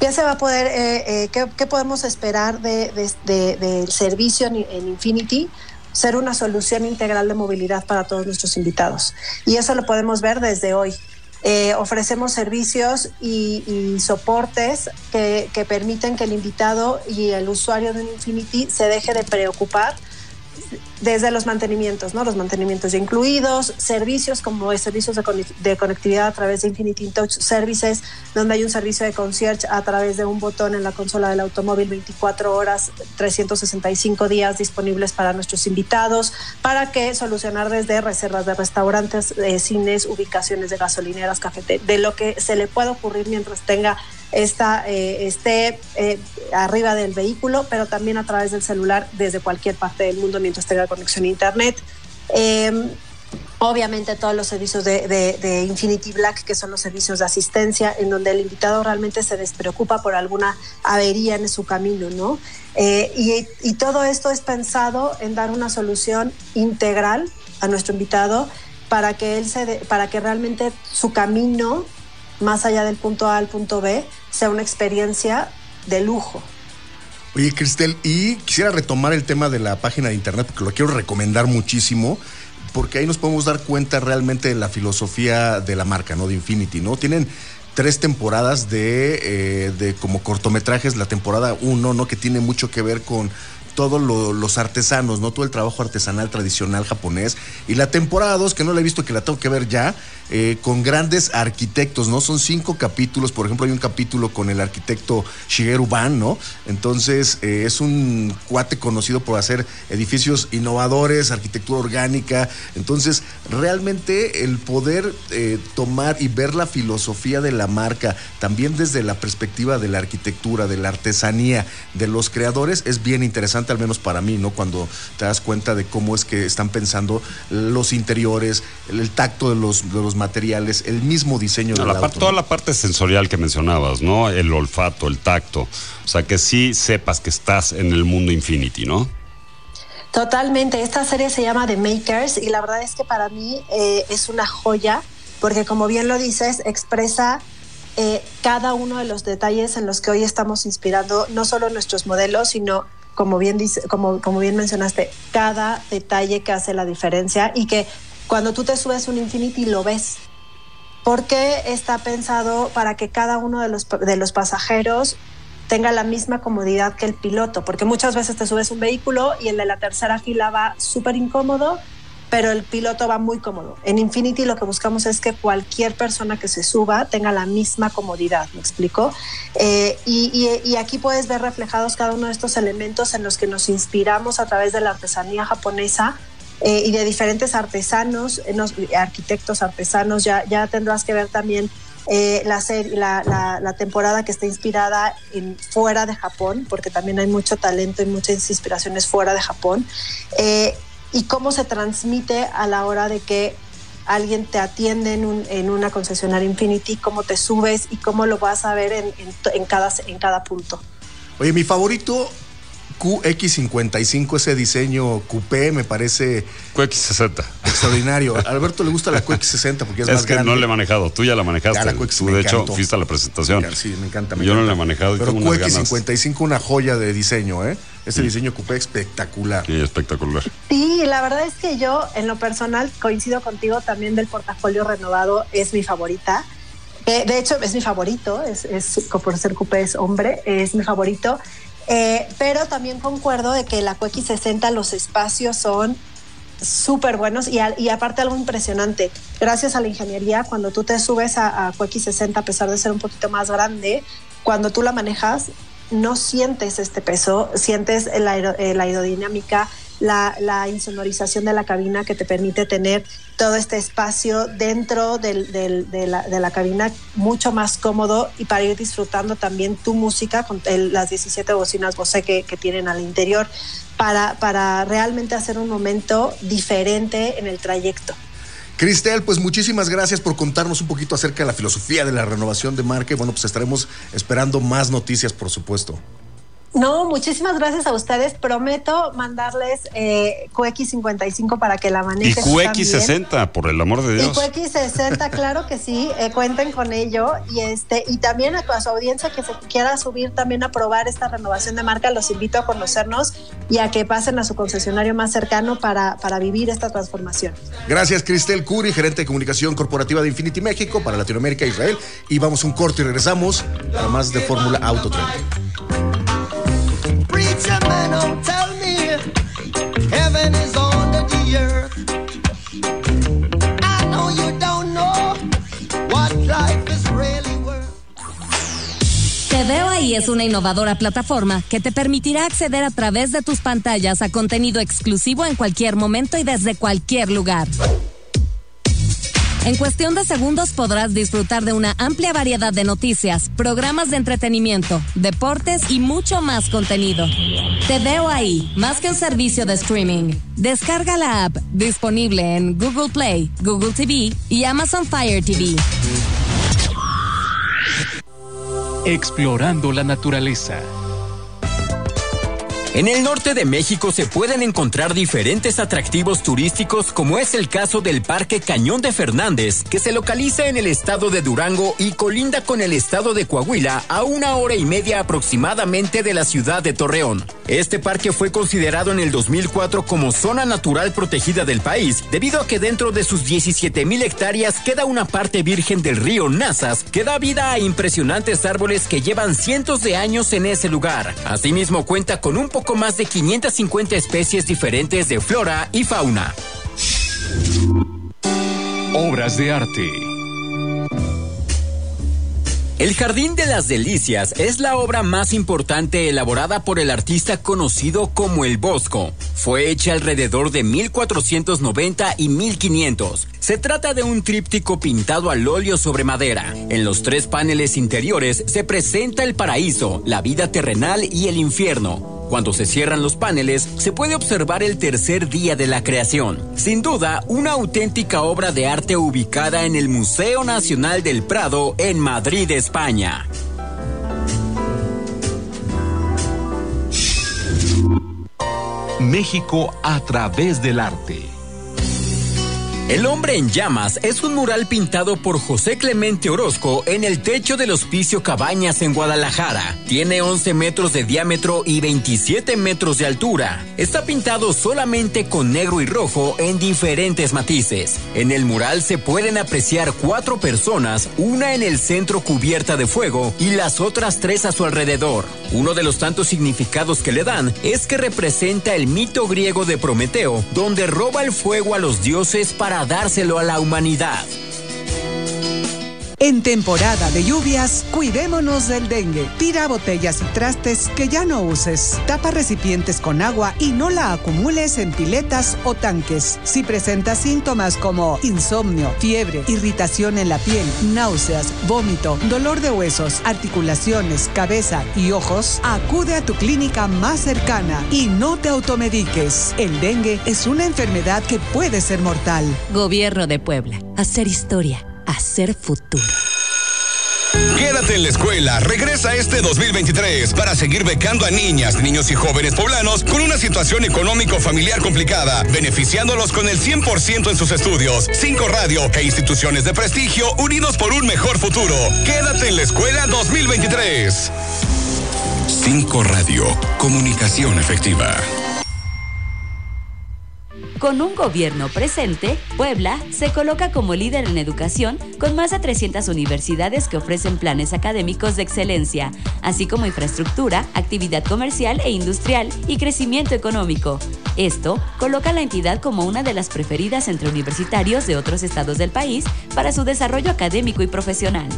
S: ¿Qué se va a poder, qué, podemos esperar del de, de, servicio en Infinity? Ser una solución integral de movilidad para todos nuestros invitados. Y eso lo podemos ver desde hoy. Eh, ofrecemos servicios y, soportes que, que, permiten que el invitado y el usuario de un Infinity se deje de preocupar desde los mantenimientos, ¿no? Los mantenimientos ya incluidos, servicios como servicios de, conectividad a través de Infinity Touch Services, donde hay un servicio de concierge a través de un botón en la consola del automóvil 24 horas, 365 días disponibles para nuestros invitados, para que solucionar desde reservas de restaurantes, cines, ubicaciones de gasolineras, cafeterías, de lo que se le pueda ocurrir mientras tenga esta, eh, esté eh, arriba del vehículo, pero también a través del celular desde cualquier parte del mundo mientras tenga conexión a Internet. Em, obviamente todos los servicios de, Infinity Black, que son los servicios de asistencia, en donde el invitado realmente se despreocupa por alguna avería en su camino, ¿no? Eh, y, todo esto es pensado en dar una solución integral a nuestro invitado para que él se para que realmente su camino más allá del punto A al punto B, sea una experiencia de lujo.
A: Oye, Cristel, y quisiera retomar el tema de la página de internet porque lo quiero recomendar muchísimo porque ahí nos podemos dar cuenta realmente de la filosofía de la marca, ¿no? De Infinity, ¿no? Tienen tres temporadas de, eh, de como cortometrajes, la temporada uno, ¿no? Que tiene mucho que ver con todos lo- los artesanos, ¿no? Todo el trabajo artesanal tradicional japonés. Y la temporada 2, que no la he visto, que la tengo que ver ya, eh, con grandes arquitectos, ¿no? Son cinco capítulos, por ejemplo, hay un capítulo con el arquitecto Shigeru Ban, ¿no? Entonces, eh, es un cuate conocido por hacer edificios innovadores, arquitectura orgánica. Entonces, realmente el poder eh, tomar y ver la filosofía de la marca, también desde la perspectiva de la arquitectura, de la artesanía, de los creadores, es bien interesante, al menos para mí, ¿no? Cuando te das cuenta de cómo es que están pensando los interiores, el, el tacto de los, de los materiales, el mismo diseño
B: No,
A: del
B: la
A: auto.
B: parte- toda la parte sensorial que mencionabas, ¿no? El olfato, el tacto. O sea, que sí sepas que estás en el mundo Infinity, ¿no?
S: Totalmente, esta serie se llama The Makers y la verdad es que para mí eh, es una joya porque como bien lo dices, expresa eh, cada uno de los detalles en los que hoy estamos inspirando no solo nuestros modelos, sino como bien, como, como bien mencionaste, cada detalle que hace la diferencia y que cuando tú te subes un Infinity lo ves. Porque está pensado para que cada uno de los, de los pasajeros tenga la misma comodidad que el piloto, porque muchas veces te subes un vehículo y el de la tercera fila va súper incómodo, pero el piloto va muy cómodo. En Infinity lo que buscamos es que cualquier persona que se suba tenga la misma comodidad, ¿me explico? Eh, y, y- y aquí puedes ver reflejados cada uno de estos elementos en los que nos inspiramos a través de la artesanía japonesa eh, y de diferentes artesanos, eh, arquitectos artesanos, ya, ya tendrás que ver también eh, la, serie- la, la- la temporada que está inspirada en fuera de Japón, porque también hay mucho talento y muchas inspiraciones fuera de Japón, eh, y cómo se transmite a la hora de que alguien te atiende en, un- en una concesionaria Infinity, cómo te subes y cómo lo vas a ver en, en cada, en cada punto.
A: Oye, mi favorito QX55, ese diseño coupé, me parece
B: QX60.
A: Extraordinario. A Alberto le gusta la QX60 porque es,
B: Es,
A: más
B: que
A: grande.
B: no le he manejado. Tú ya la manejaste.
A: Ya, la QX
B: Tú, de hecho,
A: encantó.
B: fuiste a la presentación.
A: Sí, me encanta. me
B: Yo no la he manejado y
A: Pero
B: tengo unas ganas.
A: QX55, una joya de diseño, ¿eh? Ese diseño coupé espectacular.
B: Sí, espectacular.
S: Sí, la verdad es que yo, en lo personal, coincido contigo también del portafolio renovado, es mi favorita. Eh, de hecho, es mi favorito, es, es por ser coupé es hombre, es mi favorito. Eh, pero también concuerdo de que la QX60 los espacios son súper buenos y, y aparte algo impresionante. Gracias a la ingeniería, cuando tú te subes a, a QX60, a pesar de ser un poquito más grande, cuando tú la manejas, no sientes este peso, sientes la, eh, la aerodinámica, la, insonorización de la cabina que te permite tener todo este espacio dentro de, la, cabina mucho más cómodo y para ir disfrutando también tu música con las 17 bocinas Bose que, que tienen al interior para, para realmente hacer un momento diferente en el trayecto.
A: Cristel, pues muchísimas gracias por contarnos un poquito acerca de la filosofía de la renovación de marca. Y bueno, pues estaremos esperando más noticias, por supuesto.
S: No, muchísimas gracias a ustedes. Prometo mandarles eh, QX55 para que la
B: Y
S: manejen. también.
B: QX60, por el amor de
S: Y
B: Dios.
S: QX60, claro que sí, eh, cuenten con ello. Y este y también a, su audiencia que se quiera subir también a probar esta renovación de marca, los invito a conocernos y a que pasen a su concesionario más cercano para, para vivir esta transformación.
A: Gracias, Cristel Curi, gerente de comunicación corporativa de Infinity México para Latinoamérica e Israel. Y vamos a un corte y regresamos para más de Fórmula Auto Trend.
G: Te veo ahí es una innovadora plataforma que te permitirá acceder a través de tus pantallas a contenido exclusivo en cualquier momento y desde cualquier lugar. En cuestión de segundos podrás disfrutar de una amplia variedad de noticias, programas de entretenimiento, deportes y mucho más contenido. Te veo ahí, más que un servicio de streaming. Descarga la app, disponible en Google Play, Google TV y Amazon Fire TV.
L: Explorando la naturaleza.
T: En el norte de México se pueden encontrar diferentes atractivos turísticos como es el caso del Parque Cañón de Fernández, que se localiza en el estado de Durango y colinda con el estado de Coahuila a una hora y media aproximadamente de la ciudad de Torreón. Este parque fue considerado en el 2004 como zona natural protegida del país, debido a que dentro de sus 17 mil hectáreas queda una parte virgen del río Nazas, que da vida a impresionantes árboles que llevan cientos de años en ese lugar. Asimismo cuenta con un poquito poco más de 550 especies diferentes de flora y fauna.
L: Obras de arte.
T: El Jardín de las Delicias es la obra más importante elaborada por el artista conocido como el Bosco. Fue hecha alrededor de 1490 y 1500. Se trata de un tríptico pintado al óleo sobre madera. En los tres paneles interiores se presenta el paraíso, la vida terrenal y el infierno. Cuando se cierran los paneles, se puede observar el tercer día de la creación. Sin duda, una auténtica obra de arte ubicada en el Museo Nacional del Prado en Madrid, España.
U: México a través del arte.
T: El hombre en llamas es un mural pintado por José Clemente Orozco en el techo del Hospicio Cabañas en Guadalajara. Tiene 11 metros de diámetro y 27 metros de altura. Está pintado solamente con negro y rojo en diferentes matices. En el mural se pueden apreciar cuatro personas, una en el centro cubierta de fuego y las otras tres a su alrededor. Uno de los tantos significados que le dan es que representa el mito griego de Prometeo, donde roba el fuego a los dioses para dárselo a la humanidad.
V: En temporada de lluvias, cuidémonos del dengue. Tira botellas y trastes que ya no uses. Tapa recipientes con agua y no la acumules en piletas o tanques. Si presentas síntomas como insomnio, fiebre, irritación en la piel, náuseas, vómito, dolor de huesos, articulaciones, cabeza y ojos, acude a tu clínica más cercana y no te automediques. El dengue es una enfermedad que puede ser mortal.
R: Gobierno de Puebla. Hacer historia. Hacer futuro.
W: Quédate en la escuela. Regresa este 2023 para seguir becando a niñas, niños y jóvenes poblanos con una situación económico familiar complicada, beneficiándolos con el 100% en sus estudios. Cinco radio e instituciones de prestigio unidos por un mejor futuro. Quédate en la escuela 2023.
C: 5 Radio. Comunicación efectiva.
R: Con un gobierno presente, Puebla se coloca como líder en educación con más de 300 universidades que ofrecen planes académicos de excelencia, así como infraestructura, actividad comercial e industrial y crecimiento económico. Esto coloca a la entidad como una de las preferidas entre universitarios de otros estados del país para su desarrollo académico y profesional.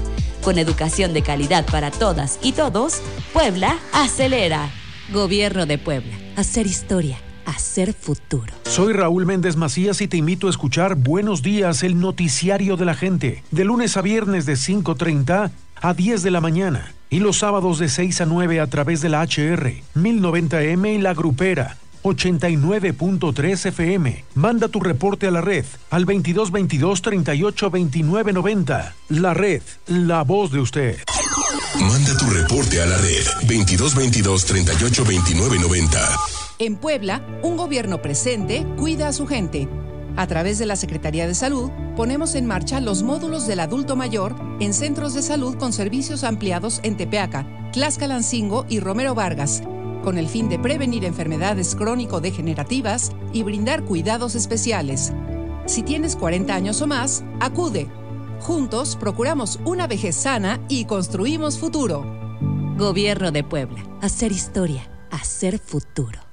R: Con educación de calidad para todas y todos, Puebla acelera. Gobierno de Puebla. Hacer historia. Hacer futuro.
X: Soy Raúl Méndez Macías y te invito a escuchar Buenos Días, el noticiario de la gente, de lunes a viernes de 5.30 a 10 de la mañana y los sábados de 6 a 9 a través de la HR, 1090M y la Grupera. 89.3 FM. Manda tu reporte a la red al 2222 38 29 90. La red, la voz de usted.
C: Manda tu reporte a la red 2222 38 29 90.
Q: En Puebla, un gobierno presente cuida a su gente. A través de la Secretaría de Salud, ponemos en marcha los módulos del adulto mayor en centros de salud con servicios ampliados en Tepeaca, Tlaxcalancingo y Romero Vargas, con el fin de prevenir enfermedades crónico-degenerativas y brindar cuidados especiales. Si tienes 40 años o más, acude. Juntos procuramos una vejez sana y construimos futuro.
R: Gobierno de Puebla. Hacer historia. Hacer futuro.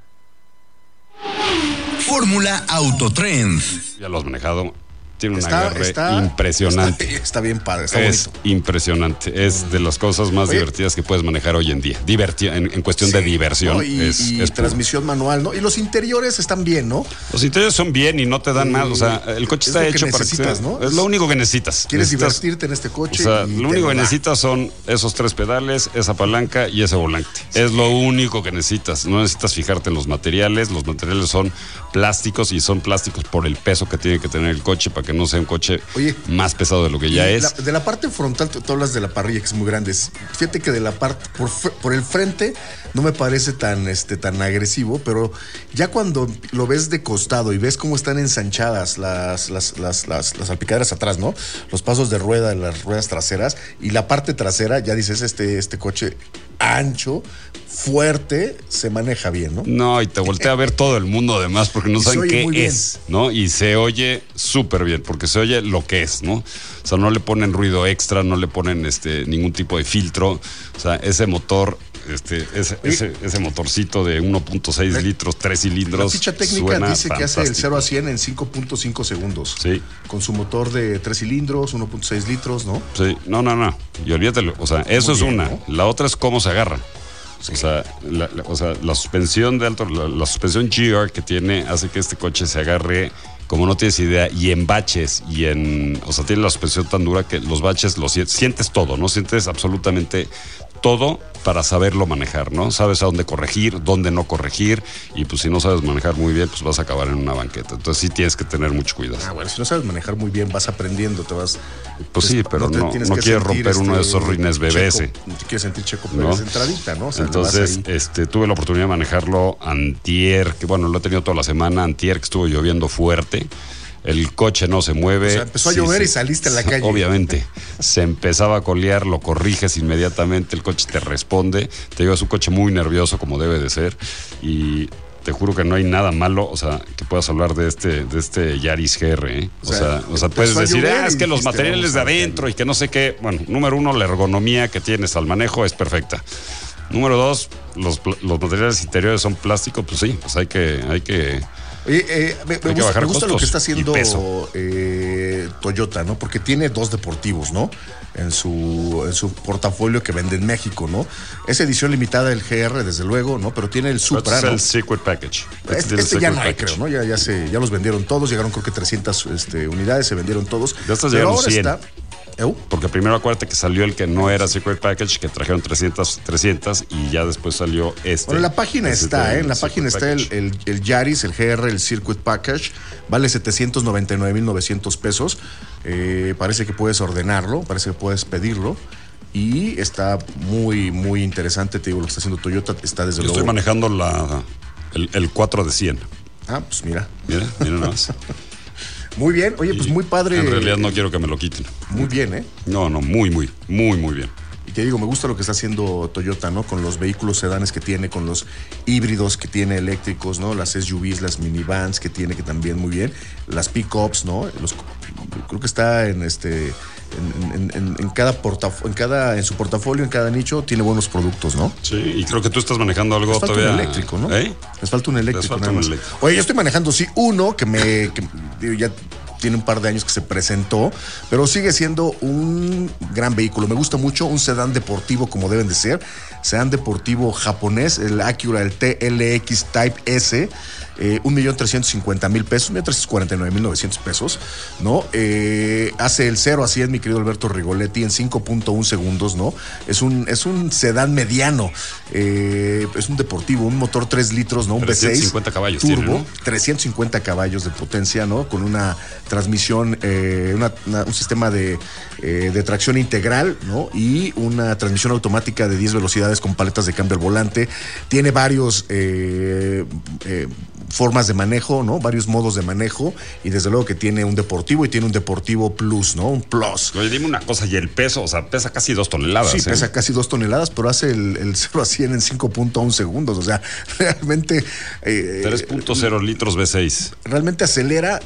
P: Fórmula Autotrend.
B: Ya lo has manejado. Tiene un
A: Está-
B: agarre
A: está-
B: impresionante.
A: Está, está bien padre, está
B: es
A: bonito.
B: impresionante. Es de las cosas más
A: Oye.
B: divertidas que puedes manejar hoy en día. Diverti- en, en cuestión de diversión.
A: ¿no? Y,
B: es,
A: y
B: es puro.
A: transmisión manual, ¿no? Y los interiores están bien, ¿no?
B: Los interiores son bien y no te dan más. O sea, el coche
A: es
B: está hecho para que
A: necesitas,
B: sea-
A: ¿no?
B: Es lo único que necesitas.
A: Quieres
B: Necesitas-
A: divertirte en este
B: O
A: coche.
B: sea,
A: y
B: lo único que necesitas son esos tres pedales, esa palanca y ese volante. Es lo único que necesitas. No necesitas fijarte en los materiales. Los materiales son plásticos y son plásticos por el peso que tiene que tener el coche para que no sea un coche más pesado de lo que ya es.
A: la- de la parte frontal, tú, tú hablas de la parrilla que es muy grande. Fíjate que de la parte, por, el frente, no me parece tan, este, tan agresivo, pero ya cuando lo ves de costado y ves cómo están ensanchadas las, las, las, las, las salpicaderas atrás, ¿no? Los pasos de rueda, las ruedas traseras y la parte trasera, ya dices, este, este coche ancho, fuerte, se maneja bien, ¿no?
B: No, y te voltea a ver todo el mundo además porque no
A: Y
B: saben qué es, ¿no? Y se oye súper bien porque se oye lo que es, ¿no? O sea, no le ponen ruido extra, no le ponen este ningún tipo de filtro. O sea, ese motor este, ese, ese, ese motorcito de 1.6 litros, 3 cilindros.
A: La ficha técnica
B: suena
A: dice que hace el
B: fantástico.
A: 0 a 100 en 5.5 segundos.
B: Sí.
A: Con su motor de 3 cilindros, 1.6 litros, ¿no?
B: Sí, no, no, no. Y olvídatelo. O sea, eso
A: Muy
B: es
A: bien,
B: una.
A: ¿no?
B: La otra es cómo se agarra. O, sea, la, la- o sea, la suspensión de alto, la, la suspensión GR que tiene hace que este coche se agarre como no tienes idea, y en baches, y en. O sea, tiene la suspensión tan dura que los baches los sientes, sientes todo, ¿no? Sientes absolutamente todo para saberlo manejar, ¿no? Sabes a dónde corregir, dónde no corregir, y pues si no sabes manejar muy bien, pues vas a acabar en una banqueta. Entonces sí tienes que tener mucho cuidado.
A: Ah, bueno, si no sabes manejar muy bien, vas aprendiendo, te vas.
B: Pues sí, pero
A: te
B: no, no quieres romper uno de
A: este,
B: esos rines BBS.
A: Checo, no te quieres sentir Checo
B: ¿no?
A: Pérez entradita, ¿no? O sea,
B: Entonces, este, tuve la oportunidad de manejarlo antier, que bueno, lo he tenido toda la semana, antier, que estuvo lloviendo fuerte. El coche no se mueve.
A: O sea, empezó a llover y saliste a la (laughs) calle.
B: Obviamente. Se empezaba a colear, lo corriges inmediatamente, el coche te responde. Te llevas un coche muy nervioso, como debe de ser. Y te juro que no hay nada malo, o sea, que puedas hablar de este, de este Yaris GR, ¿eh? O,
A: O sea,
B: o puedes decir, ah, es que los materiales de adentro y que no sé qué. Bueno, número uno, la ergonomía que tienes al manejo es perfecta. Número dos, los, los materiales interiores son plástico, pues sí, pues hay que, hay que.
A: Oye, eh, me, gusta,
B: bajar
A: me gusta lo que está haciendo eh, Toyota, ¿no? Porque tiene dos deportivos, ¿no? En su, en su portafolio que vende en México, ¿no? Es edición limitada del GR, desde luego, ¿no? Pero tiene el Supra,
B: Este es el Secret Package.
A: Este, este ya no hay, creo, ¿no? Ya, ya, se, ya los vendieron todos, llegaron creo que 300 este, unidades, se vendieron todos.
B: Ya
A: Pero ahora
B: 100.
A: está... ¿Eu?
B: Porque primero acuérdate que salió el que no era Secret Package, que trajeron 300, 300 y ya después salió este.
A: Bueno, en la página
B: Este
A: está, ¿eh? En la página está el, el Yaris, el GR, el Circuit Package. Vale 799,900 pesos. Eh, parece que puedes ordenarlo, parece que puedes pedirlo. Y está muy, muy interesante. Te digo, lo que está haciendo Toyota está desde
B: Yo
A: luego.
B: estoy manejando la, el, el 4 de 100.
A: Ah, pues mira.
B: Mira, mira nada más. (laughs)
A: Muy bien. Oye, pues muy padre.
B: En realidad no quiero que me lo quiten.
A: Muy bien, ¿eh?
B: No, no, muy, muy, muy, muy bien.
A: Y te digo, me gusta lo que está haciendo Toyota, ¿no? Con los vehículos sedanes que tiene, con los híbridos que tiene eléctricos, ¿no? Las SUVs, las minivans que tiene, que también muy bien. Las pickups, ¿no? Los, creo que está en este. En, en- en- en cada portaf- en cada, en su portafolio, en cada nicho, tiene buenos productos, ¿no?
B: Sí, y creo que tú estás manejando algo
A: Les falta
B: todavía.
A: un eléctrico, ¿no?
B: ¿Eh?
A: Les falta un eléctrico.
B: Les falta
A: nada
B: un
A: más.
B: eléctrico.
A: Oye, yo estoy manejando, sí, uno que me. que, digo, ya tiene un par de años que se presentó, pero sigue siendo un gran vehículo. Me gusta mucho un sedán deportivo como deben de ser. Sedán deportivo japonés, el Acura, el TLX Type S. Eh, 1.350.000 pesos, 1.349.900 pesos, ¿no? Eh, hace el 0 a 100, mi querido Alberto Rigoletti, en 5.1 segundos, ¿no? Es un, es un sedán mediano, eh, es un deportivo, un motor 3 litros, ¿no? Un
B: 350
A: V6
B: caballos
A: turbo,
B: tiene, ¿no?
A: 350 caballos de potencia, ¿no? Con una transmisión, eh, una- una- un sistema de, de tracción integral, ¿no? Y una transmisión automática de 10 velocidades con paletas de cambio al volante. Tiene varios eh, formas de manejo, ¿no? Varios modos de manejo. Y desde luego que tiene un deportivo y tiene un deportivo plus, ¿no? Un plus.
B: Oye, dime una cosa, y el peso, o sea, pesa casi dos toneladas.
A: Sí,
B: ¿eh?
A: pesa casi dos toneladas, pero hace el, el 0 a 100 en 5.1 segundos. O sea, (laughs) realmente. eh,
B: 3.0 litros V6.
A: realmente acelera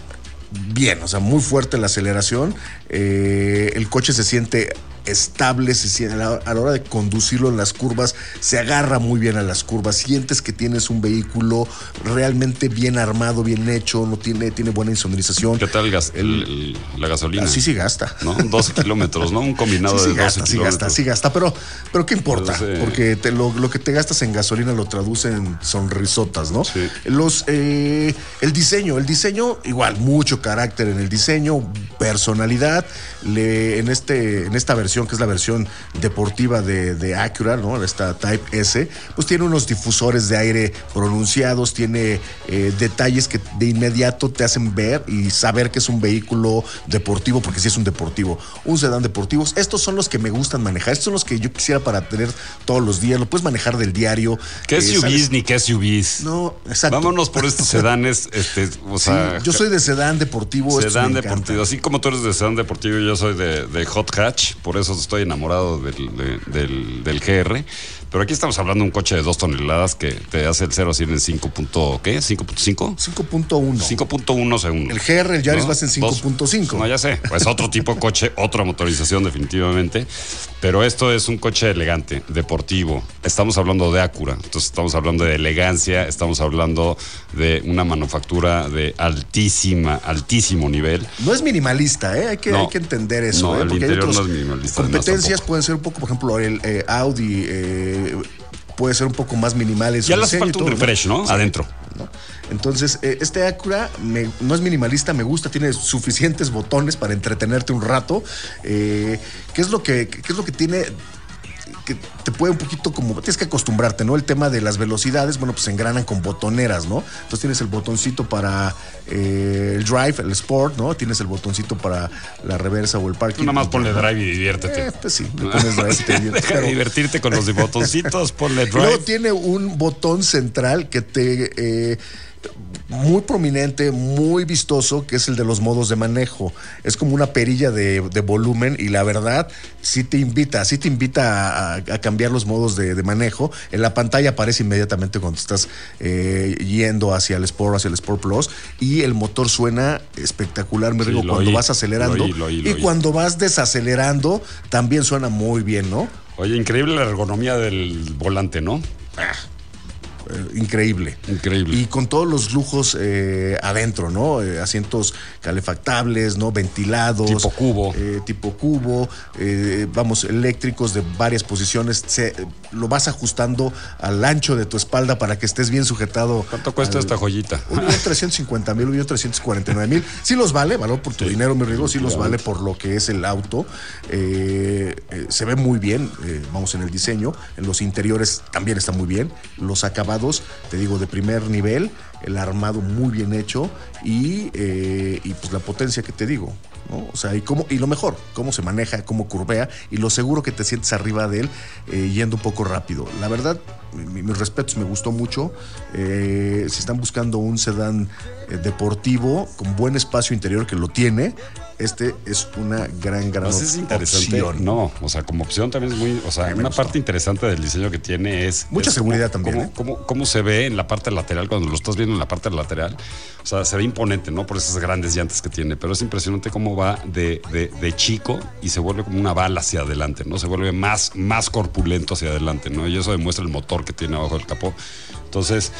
A: bien, o sea, muy fuerte la aceleración. Eh, el coche se siente estable, se siente, a, la, a la hora de conducirlo en las curvas, se agarra muy bien a las curvas. Sientes que tienes un vehículo realmente bien armado, bien hecho, no tiene, tiene buena insonorización.
B: ¿Qué tal el gas- el- el- la gasolina?
A: Así sí gasta.
B: ¿No? 12 kilómetros, ¿no? Un combinado
A: Sí, sí
B: de 12
A: gasta, sí
B: kilómetros.
A: gasta, sí gasta, pero, pero ¿qué importa?
B: Pero sí.
A: Porque te lo, lo que te gastas en gasolina lo traduce en sonrisotas, ¿no? Los, eh, el diseño, el diseño, igual, mucho carácter en el diseño, personalidad. Le, en, este, en esta versión, que es la versión deportiva de, de Acura, ¿no? Esta Type S, pues tiene unos difusores de aire pronunciados, tiene eh, detalles que de inmediato te hacen ver y saber que es un vehículo deportivo, porque sí es un deportivo, un sedán deportivo. Estos son los que me gustan manejar, estos son los que yo quisiera para tener todos los días, lo puedes manejar del diario.
B: ¿Qué
A: eh,
B: SUVs
A: ¿sabes?
B: ni qué SUVs?
A: No, exacto.
B: Vámonos por estos sedanes, este, o
A: Sí,
B: sea.
A: yo soy de sedán deportivo.
B: Sedán deportivo. Así como tú eres de sedán deportivo, yo soy de, de hot hatch. Por eso estoy enamorado del, de- del, del GR. Pero aquí estamos hablando de un coche de dos toneladas que te hace el 0 a 100 en 5. punto- ¿Qué? ¿5.5?
A: 5.1.
B: 5.1 segundos.
A: El GR, el Yaris
B: ¿no?
A: va en
B: Dos-
A: 5.5.
B: No, ya sé. Pues otro tipo de coche, otra motorización definitivamente. Pero esto es un coche elegante, deportivo. Estamos hablando de Acura. Entonces estamos hablando de elegancia, estamos hablando de una manufactura de altísima, altísimo nivel.
A: No es minimalista, ¿eh? Hay que,
B: No.
A: hay que entender eso.
B: No,
A: ¿eh?
B: el
A: Porque hay
B: interior
A: otros-
B: no es minimalista,
A: Competencias pueden ser un poco, por ejemplo, el eh, Audi eh, puede ser un poco más minimal en su
B: Ya le hace falta un refresh, ¿no?
A: Sí.
B: Adentro.
A: Entonces, eh, este Acura me- no es minimalista, me gusta, tiene suficientes botones para entretenerte un rato. Eh, ¿qué, es lo que, qué es lo que tiene? Que te puede un poquito como, tienes que acostumbrarte, ¿no? El tema de las velocidades, bueno, pues se engranan con botoneras, ¿no? Entonces tienes el botoncito para eh, el drive, el sport, ¿no? Tienes el botoncito para la reversa o el parking.
B: Tú nada más ponle drive y diviértete.
A: Eh, pues sí, le pones drive y te diviertes, (laughs)
B: Deja de
A: pero-
B: divertirte con los botoncitos, ponle (laughs)
A: Y luego
B: drive.
A: tiene un botón central que te. eh, muy prominente, muy vistoso, que es el de los modos de manejo. Es como una perilla de, de volumen y la verdad sí te invita, sí te invita a, a cambiar los modos de, de manejo. En la pantalla aparece inmediatamente cuando estás eh, yendo hacia el Sport, hacia el Sport Plus y el motor suena espectacular, me
B: Sí,
A: digo, cuando
B: oí,
A: vas acelerando
B: lo oí, lo oí, lo
A: y cuando vas desacelerando también suena muy bien, ¿no?
B: Oye, increíble la ergonomía del volante, ¿no?
A: Eh, increíble.
B: Increíble.
A: Y con todos los lujos eh, adentro, ¿no? Eh, asientos calefactables, ¿no? Ventilados.
B: Tipo cubo.
A: eh, tipo cubo. eh, vamos, eléctricos de varias posiciones. Se- lo vas ajustando al ancho de tu espalda para que estés bien sujetado.
B: ¿Cuánto cuesta
A: al-
B: esta joyita?
A: Un millón 350 mil, un millón 349 mil. Sí los vale, valor por tu dinero, mi riego, sí los vale por lo que es el auto. Eh, eh, se ve muy bien, eh, vamos, en el diseño. En los interiores también está muy bien. Los acabados, te digo, de primer nivel. El armado muy bien hecho. Y, eh, pues la potencia que te digo. O sea, y, cómo, y lo mejor, cómo se maneja, cómo curvea y lo seguro que te sientes arriba de él eh, yendo un poco rápido. La verdad, mi- mis respetos, me gustó mucho. Eh, si están buscando un sedán deportivo con buen espacio interior que lo tiene, este es una gran, gran
B: Pues es interesante.
A: opción.
B: No, o sea, como opción también es muy. O sea, una parte interesante del diseño que tiene es.
A: Mucha
B: es
A: seguridad
B: cómo-
A: también,
B: Cómo,
A: ¿eh?
B: cómo- cómo se ve en la parte lateral cuando lo estás viendo en la parte lateral. O sea, se ve imponente, ¿no? Por esas grandes llantas que tiene. Pero es impresionante cómo va de, de- de chico y se vuelve como una bala hacia adelante, ¿no? Se vuelve más, más corpulento hacia adelante, ¿no? Y eso demuestra el motor que tiene abajo del capó. Entonces.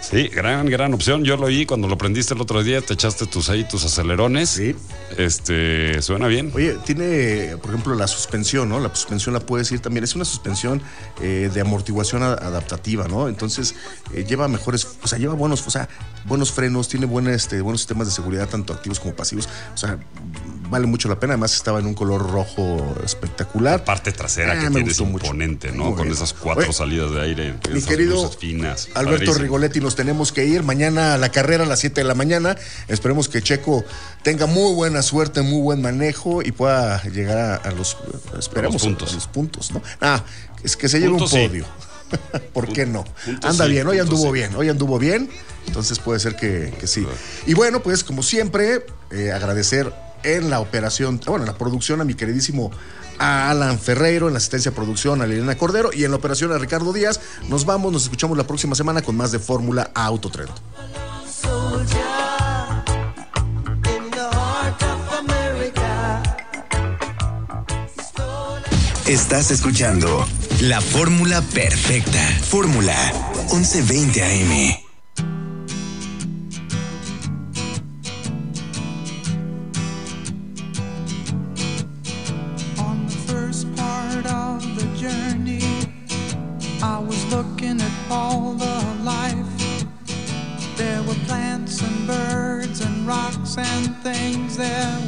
B: Sí, gran, gran opción. Yo lo oí cuando lo prendiste el otro día, te echaste tus ahí, tus acelerones.
A: Sí.
B: Este, suena bien.
A: Oye, tiene, por ejemplo, la suspensión, ¿no? La suspensión la puedes ir también. Es una suspensión eh, de amortiguación adaptativa, ¿no? Entonces, eh, lleva mejores, o sea, lleva buenos, o sea, buenos frenos, tiene buena, este, buenos sistemas de seguridad, tanto activos como pasivos. O sea, vale mucho la pena. Además, estaba en un color rojo espectacular.
B: parte trasera
A: Ah,
B: que
A: me
B: tienes
A: gustó mucho.
B: imponente, ¿no?
A: Muy
B: Con
A: bien.
B: esas cuatro
A: Oye,
B: salidas de aire,
A: Mi
B: esas
A: querido
B: finas.
A: Alberto
B: Padrísimo.
A: Rigoletti, nos tenemos que ir mañana a la carrera a las 7 de la mañana. Esperemos que Checo tenga muy buena suerte, muy buen manejo y pueda llegar a, a los esperemos,
B: A los puntos.
A: a los puntos, ¿no? Ah, es que se lleve un
B: sí.
A: podio. (laughs) ¿Por qué no? Anda
B: sí,
A: bien, hoy anduvo
B: sí.
A: bien, hoy anduvo bien, entonces puede ser que, que sí. Y bueno, pues como siempre, eh, agradecer en la operación, bueno, en la producción a mi queridísimo Alan Ferreiro, en la asistencia de producción a Liliana Cordero y en la operación a Ricardo Díaz. Nos vamos, nos escuchamos la próxima semana con más de Fórmula Autotrend.
P: Estás escuchando la fórmula perfecta. Fórmula 1120 AM.
Y: Looking at all the life. There were plants and birds and rocks and things. There